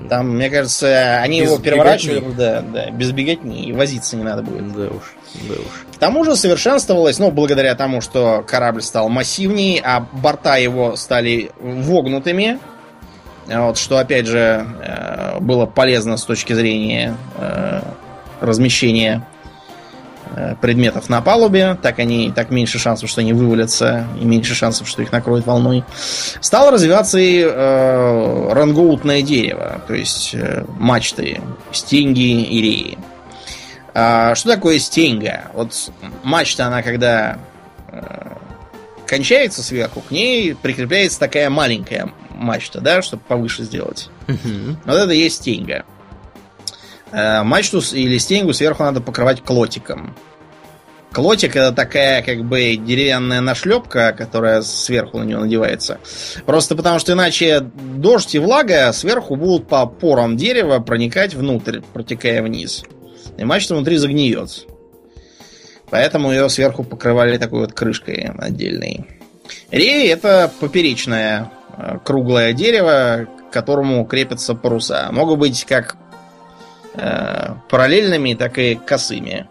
Там, мне кажется, они без его переворачивают, да, да, без беготни, и возиться не надо будет. Да уж, да уж. К тому же совершенствовалось, ну, благодаря тому, что корабль стал массивнее, а борта его стали вогнутыми, вот, что, опять же, э, было полезно с точки зрения э, размещения э, предметов на палубе, так они, так меньше шансов, что они вывалятся, и меньше шансов, что их накроет волной. Стало развиваться и э, рангоутное дерево, то есть э, мачты, стенги и реи. А, что такое стенга? Вот мачта, она когда э, кончается сверху, к ней прикрепляется такая маленькая мачта, да, чтобы повыше сделать. Угу. Вот это и есть стенга. Э, мачту или стенгу сверху надо покрывать клотиком. Клотик это такая как бы деревянная нашлепка, которая сверху на нее надевается. Просто потому что иначе дождь и влага сверху будут по порам дерева проникать внутрь, протекая вниз. И мачта внутри загниет. Поэтому ее сверху покрывали такой вот крышкой отдельной. Рей это поперечное э, круглое дерево, к которому крепятся паруса. Могут быть как э, параллельными, так и косыми.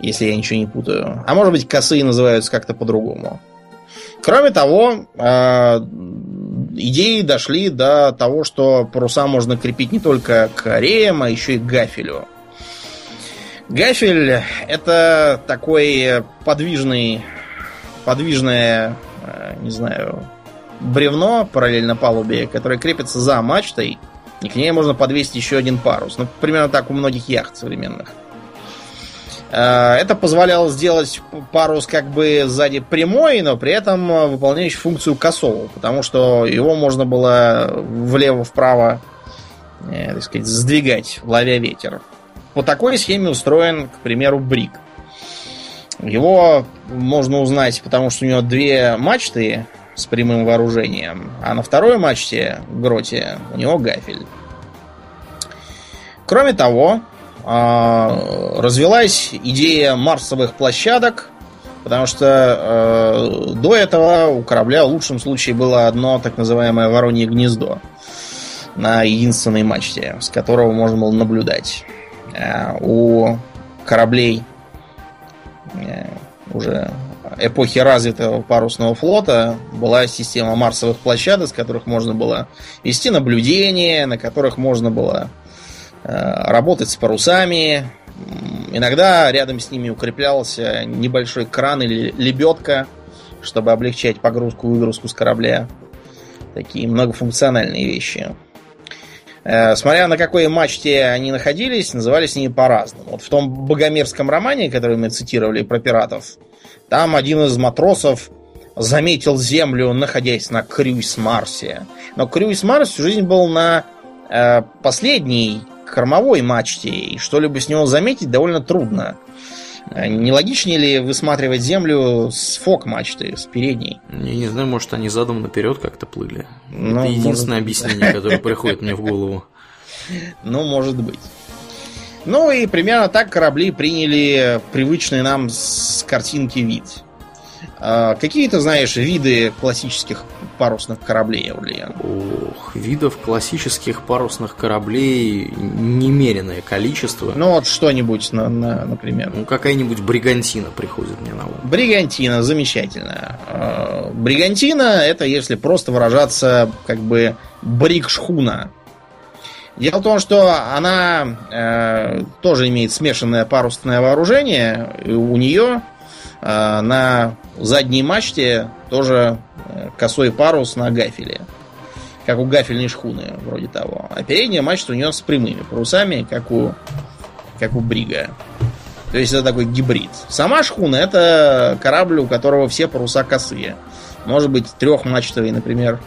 Если я ничего не путаю. А может быть, косые называются как-то по-другому. Кроме того, э, идеи дошли до того, что паруса можно крепить не только к реям, а еще и к гафелю. Гафель это такой подвижный, подвижное, э, не знаю, бревно параллельно палубе, которое крепится за мачтой, и к ней можно подвесить еще один парус. Ну, примерно так у многих яхт современных. Э, это позволяло сделать парус как бы сзади прямой, но при этом выполняющий функцию косого, потому что его можно было влево-вправо, э, так сказать, сдвигать, ловя ветер. По такой схеме устроен, к примеру, брик. Его можно узнать, потому что у него две мачты с прямым вооружением, а на второй мачте, гроте, у него гафель. Кроме того, а, развелась идея марсовых площадок, потому что э, до этого у корабля в лучшем случае было одно так называемое воронье гнездо на единственной мачте, с которого можно было наблюдать. Э, у кораблей э, уже эпохи развитого парусного флота была система марсовых площадок, с которых можно было вести наблюдение, на которых можно было э, работать с парусами. Иногда рядом с ними укреплялся небольшой кран или лебедка, чтобы облегчать погрузку и выгрузку с корабля. Такие многофункциональные вещи. Э, смотря на какой мачте они находились, назывались они по-разному. Вот в том богомерзком романе, который мы цитировали про пиратов, там один из матросов заметил Землю, находясь на Крюйс-Марсе. Но Крюйс-Марс всю жизнь был на э, последней кормовой мачте, и что-либо с него заметить довольно трудно. А не логичнее ли высматривать землю с фок-мачты, с передней? Я не знаю, может, они задом наперед как-то плыли. Ну, Это единственное может... объяснение, которое приходит мне в голову. Ну, может быть. Ну и примерно так корабли приняли привычный нам с картинки вид. А какие ты знаешь виды классических парусных кораблей, Аурлиен? Ох, видов классических парусных кораблей немеренное количество. Ну вот что-нибудь, на, на, например. Ну какая-нибудь бригантина приходит мне на ум. Бригантина, замечательно. А, бригантина это, если просто выражаться, как бы брик-шхуна. Дело в том, что она э, тоже имеет смешанное парусное вооружение. И у нее э, на задней мачте тоже э, косой парус на гафеле. Как у гафельной шхуны, вроде того. А передняя мачта у нее с прямыми парусами, как у, как у брига. То есть это такой гибрид. Сама шхуна это корабль, у которого все паруса косые. Может быть, трехмачтовый, например.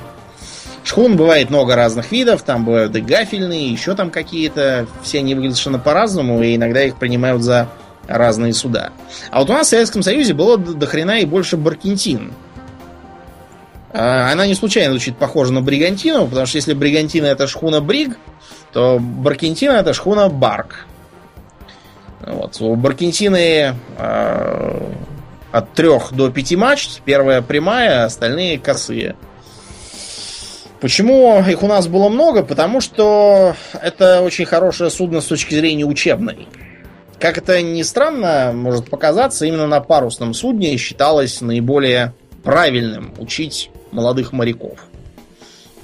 Шхун бывает много разных видов, там бывают и гафельные, еще там какие-то. Все они выглядят совершенно по-разному, и иногда их принимают за разные суда. А вот у нас в Советском Союзе было до хрена и больше баркентин. А, она не случайно звучит похожа на бригантину, потому что если бригантина это шхуна бриг, то баркентина это шхуна барк. Вот. У баркентины э, от трех до пяти мачт. Первая прямая, остальные косые. Почему их у нас было много? Потому что это очень хорошее судно с точки зрения учебной. Как это ни странно может показаться, именно на парусном судне считалось наиболее правильным учить молодых моряков.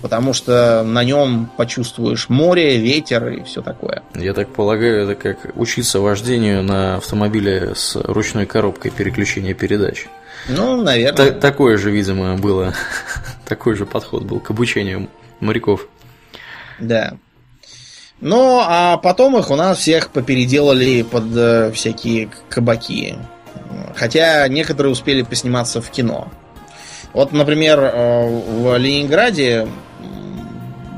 потому что на нем почувствуешь море, ветер и все такое. Я так полагаю, это как учиться вождению на автомобиле с ручной коробкой переключения передач. Ну, наверное. Та- такое же, видимо, было, такой же подход был к обучению моряков. Да. Ну, а потом их у нас всех попеределали под э, всякие кабаки. Хотя некоторые успели посниматься в кино. Вот, например, э, в Ленинграде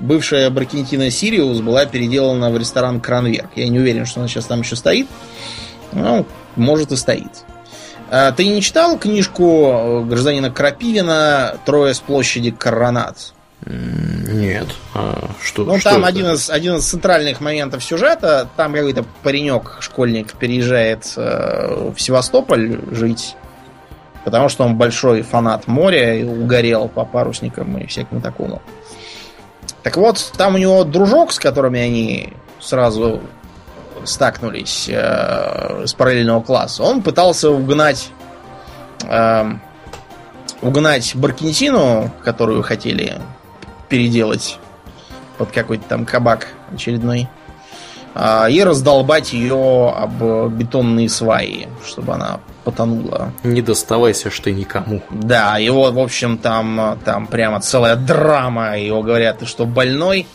бывшая Бракентина Сириус была переделана в ресторан Кранверк. Я не уверен, что она сейчас там еще стоит. Ну, может и стоит. А ты не читал книжку э, гражданина Крапивина «Трое с площади Коронат»? Нет. А что? Ну, что там это? один из, один из центральных моментов сюжета. Там какой-то паренек, школьник, переезжает э, в Севастополь жить. Потому что он большой фанат моря и угорел по парусникам и всякому такому. Так вот, там у него дружок, с которыми они сразу стакнулись э, с параллельного класса, он пытался угнать э, угнать Баркентину, которую хотели переделать под какой-то там кабак очередной, а, и раздолбать ее об бетонные сваи, чтобы она потонула. Не доставайся ж ты никому. Да, его, в общем, там, там прямо целая драма. Его говорят, ты что, больной?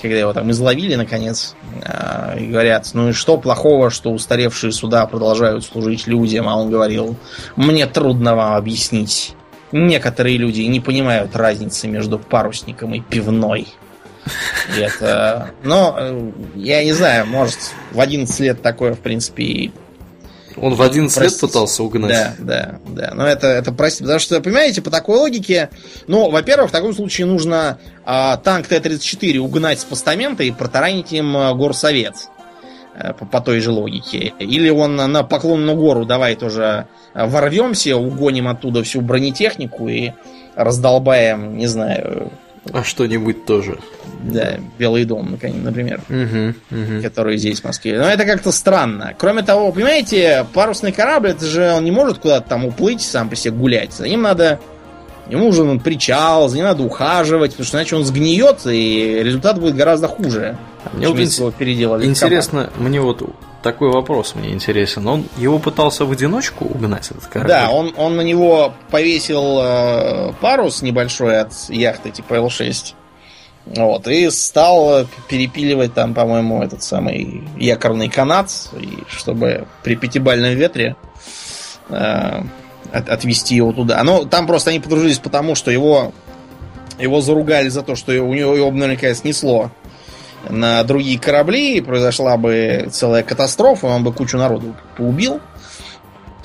Когда его там изловили, наконец, а, и говорят, ну и что плохого, что устаревшие суда продолжают служить людям, а он говорил, мне трудно вам объяснить. Некоторые люди не понимают разницы между парусником и пивной. Это... Но, э, я не знаю, может, в 11 лет такое, в принципе, и Он в 11 лет Простите. пытался угнать. да, да, да. Но это, это простите, потому что, понимаете, по такой логике, ну, во-первых, в таком случае нужно а, танк Т-34 угнать с постамента и протаранить им а, горсовет. э, По, по той же логике. Или он на Поклонную гору давай тоже а, ворвемся, угоним оттуда всю бронетехнику и раздолбаем, не знаю, А что-нибудь тоже. да, Белый дом, наконец, например Угу, угу. который здесь в Москве. Но это как-то странно. Кроме того, понимаете, парусный корабль, это же он не может куда-то там уплыть, сам по себе гулять. За ним надо... Ему нужен причал, за ним надо ухаживать, потому что иначе он сгниет, и результат будет гораздо хуже. Мне чем вот его переделали Интересно, мне вот такой вопрос мне интересен. Он его пытался в одиночку угнать, этот корабль? Да, он, он на него повесил э, парус небольшой от яхты типа Л-6. Вот, и стал перепиливать там, по-моему, этот самый якорный канат, и чтобы при пятибальном ветре э, от- отвести его туда. Ну, там просто они подружились потому, что его, его заругали за то, что у него его наверняка снесло на другие корабли, произошла бы целая катастрофа, он бы кучу народу поубил.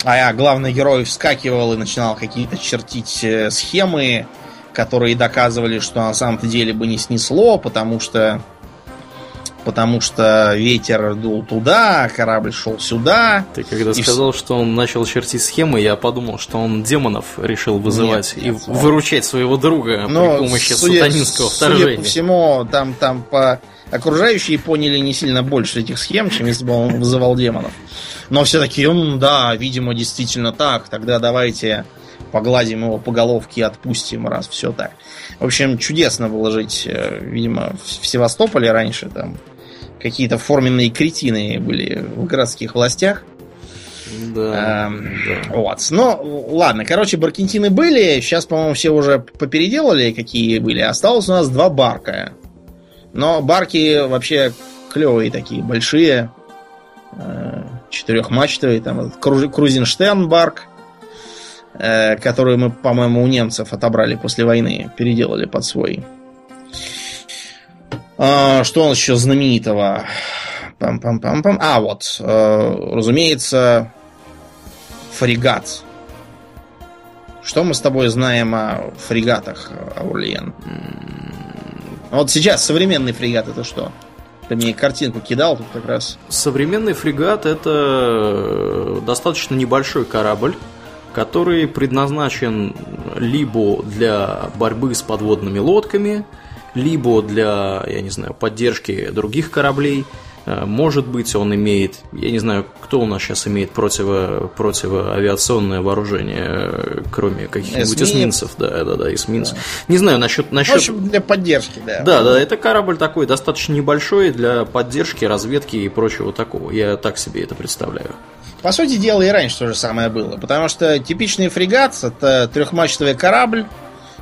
А я, главный герой вскакивал и начинал какие-то чертить э, схемы, которые доказывали, что на самом-то деле бы не снесло, потому что потому что ветер дул туда, корабль шел сюда. Ты когда И сказал, что он начал чертить схемы, я подумал, что он демонов решил вызывать Нет, и нет. выручать своего друга Но при помощи судя- сатанинского Судя вторжения. по всему, там, там по окружающие поняли не сильно больше этих схем, чем если бы он вызывал демонов. Но все такие, «М, да, видимо, действительно так. Тогда давайте погладим его по головке и отпустим, раз все так. В общем, чудесно было жить, э, видимо, в в Севастополе раньше. Там какие-то форменные кретины были в городских властях. Да, Эм, да. Вот. Ну, ладно, короче, баркентины были. Сейчас, по-моему, все уже попеределали, какие были. Осталось у нас два барка. Но барки вообще клевые такие, большие. э, Четырехмачтовые. Там этот барк, э, который мы, по-моему, у немцев отобрали после войны. Переделали под свой. А, Что у нас еще знаменитого? Пам-пам-пам-пам. А, вот, э, разумеется, фрегат. Что мы с тобой знаем о фрегатах, Аурлиен? Вот сейчас современный фрегат это что? Ты мне картинку кидал тут как раз. Современный фрегат это э, достаточно небольшой корабль, который предназначен либо для борьбы с подводными лодками, либо для, я не знаю, поддержки других кораблей, может быть, он имеет, я не знаю, кто у нас сейчас имеет противо, противоавиационное вооружение, э, кроме каких-нибудь эсминцев. Да, да, да, эсминцев. Да. Не знаю, насчет, насчет... В общем, для поддержки, да. Да, да, это корабль такой достаточно небольшой для поддержки, разведки и прочего такого. Я так себе это представляю. По сути дела, и раньше то же самое было. Потому что типичный фрегат это трехмачтовый корабль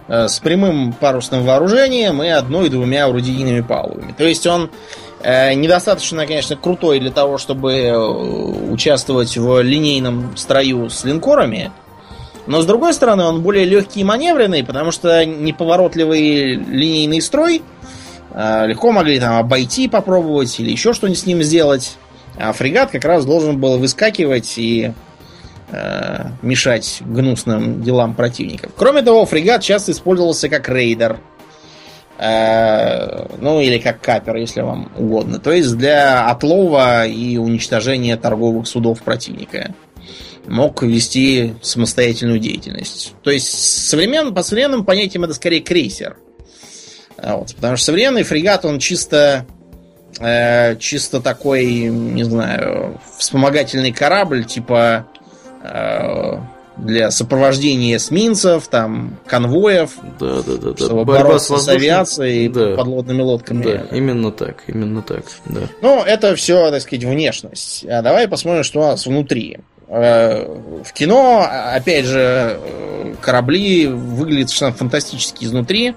э, с прямым парусным вооружением и одной-двумя орудийными палубами. То есть он Э, недостаточно, конечно, крутой для того, чтобы э, участвовать в линейном строю с линкорами. Но с другой стороны, он более легкий и маневренный, потому что неповоротливый линейный строй э, легко могли там обойти, попробовать или еще что-нибудь с ним сделать. А фрегат как раз должен был выскакивать и э, мешать гнусным делам противников. Кроме того, фрегат часто использовался как рейдер – Э, ну или как капер, если вам угодно. То есть для отлова и уничтожения торговых судов противника. Мог вести самостоятельную деятельность. То есть современ, по современным понятиям это скорее крейсер. А вот, потому что современный фрегат, он чисто э, чисто такой, не знаю, вспомогательный корабль, типа э, для сопровождения эсминцев, там, конвоев, да, да, да, чтобы Борьба бороться с, с авиацией да. и подводными лодками. Да, именно так, именно так, да. Ну, это все, так сказать, внешность. А давай посмотрим, что у нас внутри. Э, в кино, опять же, корабли выглядят совершенно фантастически изнутри.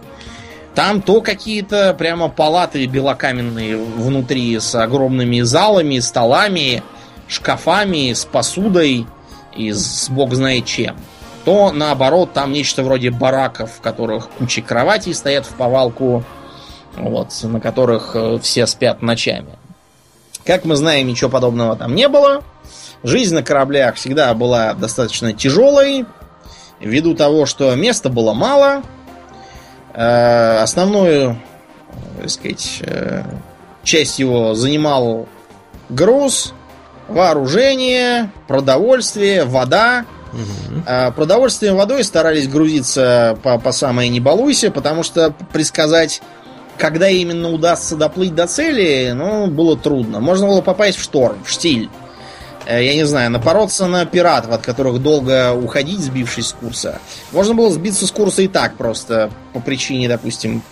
Там то какие-то прямо палаты белокаменные внутри с огромными залами, столами, шкафами, с посудой из бог знает чем, то наоборот там нечто вроде бараков, в которых куча кроватей стоят в повалку, вот, на которых э, все спят ночами. Как мы знаем, ничего подобного там не было. Жизнь на кораблях всегда была достаточно тяжелой, ввиду того, что места было мало. Э, основную, так сказать, э, часть его занимал груз, вооружение, продовольствие, вода. Угу. А, продовольствием и водой старались грузиться по, по самое не балуйся, потому что предсказать, когда именно удастся доплыть до цели, ну, было трудно. Можно было попасть в шторм, в штиль. Э, я не знаю, напороться на пиратов, от которых долго уходить, сбившись с курса. Можно было сбиться с курса и так просто, по причине, допустим,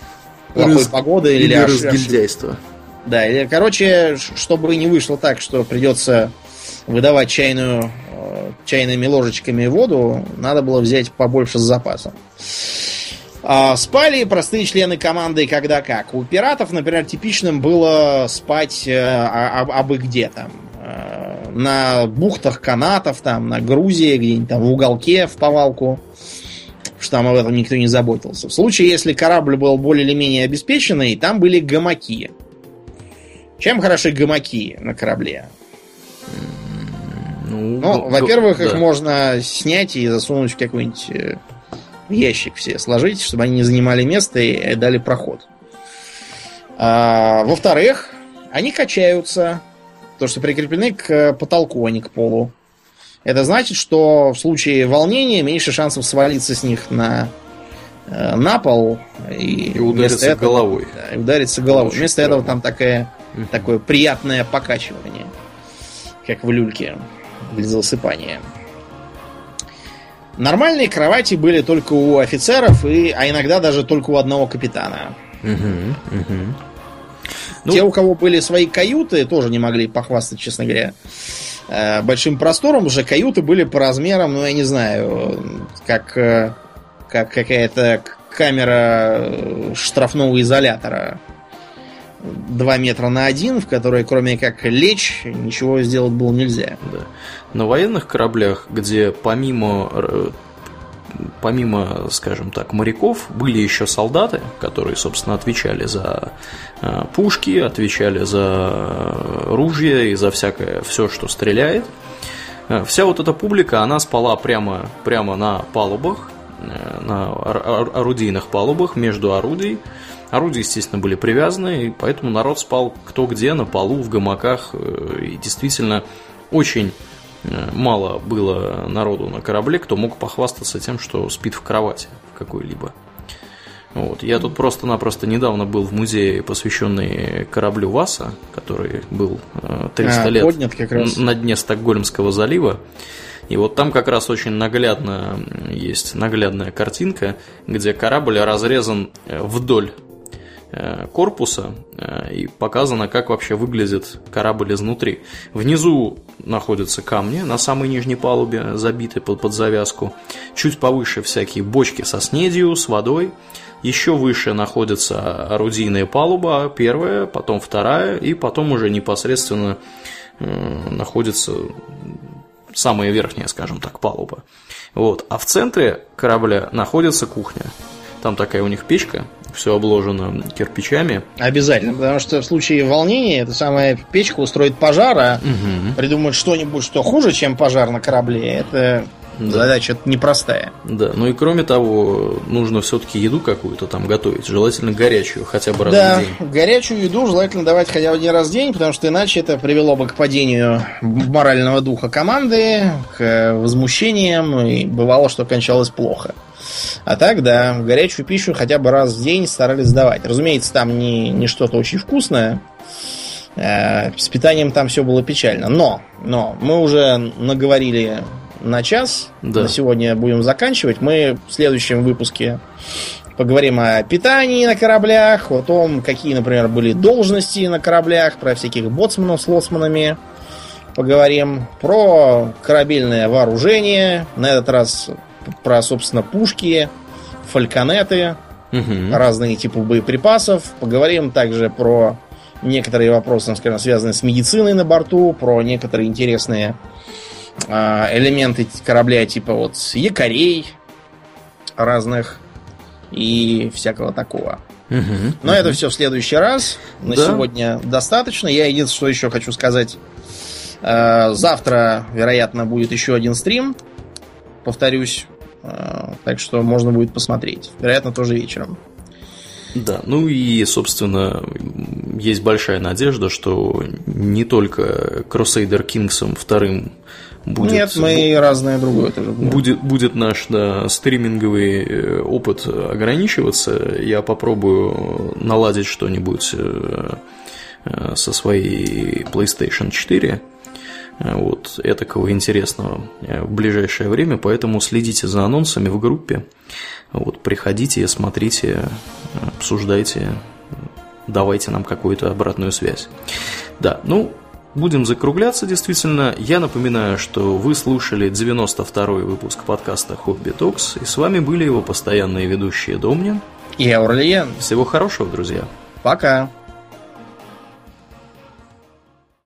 плохой Раз... погоды или, или разгильдяйства. Да, или, короче, чтобы не вышло так, что придется выдавать чайную, э, чайными ложечками воду, надо было взять побольше с запасом. А, спали простые члены команды когда как. У пиратов, например, типичным было спать э, а, а, абы где там. Э, на бухтах канатов, там, на Грузии, где-нибудь там в уголке, в повалку. Что там об этом никто не заботился. В случае, если корабль был более или менее обеспеченный, там были гамаки. Чем хороши гамаки на корабле? Ну, ну во-первых, да. их можно снять и засунуть в какой-нибудь э, ящик все сложить, чтобы они не занимали место и дали проход. А, во-вторых, они качаются, то что прикреплены к потолку, а не к полу. Это значит, что в случае волнения меньше шансов свалиться с них на, э, на пол и, и удариться этого, головой. Да, и удариться головой. Очень вместо этого там такая Такое приятное покачивание. Как в люльке для засыпания. Нормальные кровати были только у офицеров, и, а иногда даже только у одного капитана. Угу, угу. Ну... Те, у кого были свои каюты, тоже не могли похвастать, честно говоря, э, большим простором. Уже каюты были по размерам, ну, я не знаю, как, э, как какая-то камера э, штрафного изолятора 2 метра на 1, в которой кроме как лечь, ничего сделать было нельзя. Да. На военных кораблях, где помимо э, помимо, скажем так, моряков, были еще солдаты, которые, собственно, отвечали за э, пушки, отвечали за ружья и за всякое, все, что стреляет. Э, вся вот эта публика, она спала прямо, прямо на палубах, на орудийных палубах, между орудий. Орудия, естественно, были привязаны, и поэтому народ спал кто где, на полу, в гамаках. Э, и действительно, очень э, мало было народу на корабле, кто мог похвастаться тем, что спит в кровати в какой-либо. Вот. Я тут просто-напросто недавно был в музее, посвященный кораблю Васа, который был 300 а, лет поднят как раз. на дне Стокгольмского залива. И вот там как раз очень наглядно есть наглядная картинка, где корабль разрезан э, вдоль э, корпуса э, и показано, как вообще выглядит корабль изнутри. Внизу находятся камни на самой нижней палубе, забиты под, под завязку. Чуть повыше всякие бочки со снедью, с водой. Еще выше находится орудийная палуба, первая, потом вторая, и потом уже непосредственно находится самая верхняя, скажем так, палуба. Вот. А в центре корабля находится кухня. Там такая у них печка, все обложено кирпичами. Обязательно, потому что в случае волнения эта самая печка устроит пожар, а угу. придумать что-нибудь, что хуже, чем пожар на корабле, это да. Задача непростая. Да, ну и кроме того, нужно все-таки еду какую-то там готовить, желательно горячую, хотя бы раз да, в день. Да, горячую еду желательно давать хотя бы один раз в день, потому что иначе это привело бы к падению морального духа команды, к возмущениям, и бывало, что кончалось плохо. А так, да, горячую пищу хотя бы раз в день старались давать. Разумеется, там не, не что-то очень вкусное, э, с питанием там все было печально. Но, но мы уже наговорили на час. Да. На сегодня будем заканчивать. Мы в следующем выпуске поговорим о питании на кораблях, о том, какие, например, были должности на кораблях, про всяких боцманов с лоцманами. Поговорим про корабельное вооружение. На этот раз про, собственно, пушки, фальконеты, угу. разные типы боеприпасов. Поговорим также про некоторые вопросы, скажем, связанные с медициной на борту, про некоторые интересные а, элементы корабля типа вот якорей разных и всякого такого. Угу, Но угу. это все в следующий раз. На да. сегодня достаточно. Я единственное, что еще хочу сказать. А, завтра, вероятно, будет еще один стрим. Повторюсь. А, так что можно будет посмотреть. Вероятно, тоже вечером. Да, ну и, собственно, есть большая надежда, что не только Crusader Kings вторым будет... Нет, мы и разное другое тоже будем. Будет, будет наш да, стриминговый э, опыт ограничиваться. Я попробую наладить что-нибудь э, э, со своей PlayStation 4 вот, этакого интересного в ближайшее время, поэтому следите за анонсами в группе, вот, приходите, смотрите, обсуждайте, давайте нам какую-то обратную связь. Да, ну, Будем закругляться, действительно. Я напоминаю, что вы слушали 92-й выпуск подкаста «Хобби Токс», и с вами были его постоянные ведущие Домнин и Аурлиен. Всего хорошего, друзья. Пока.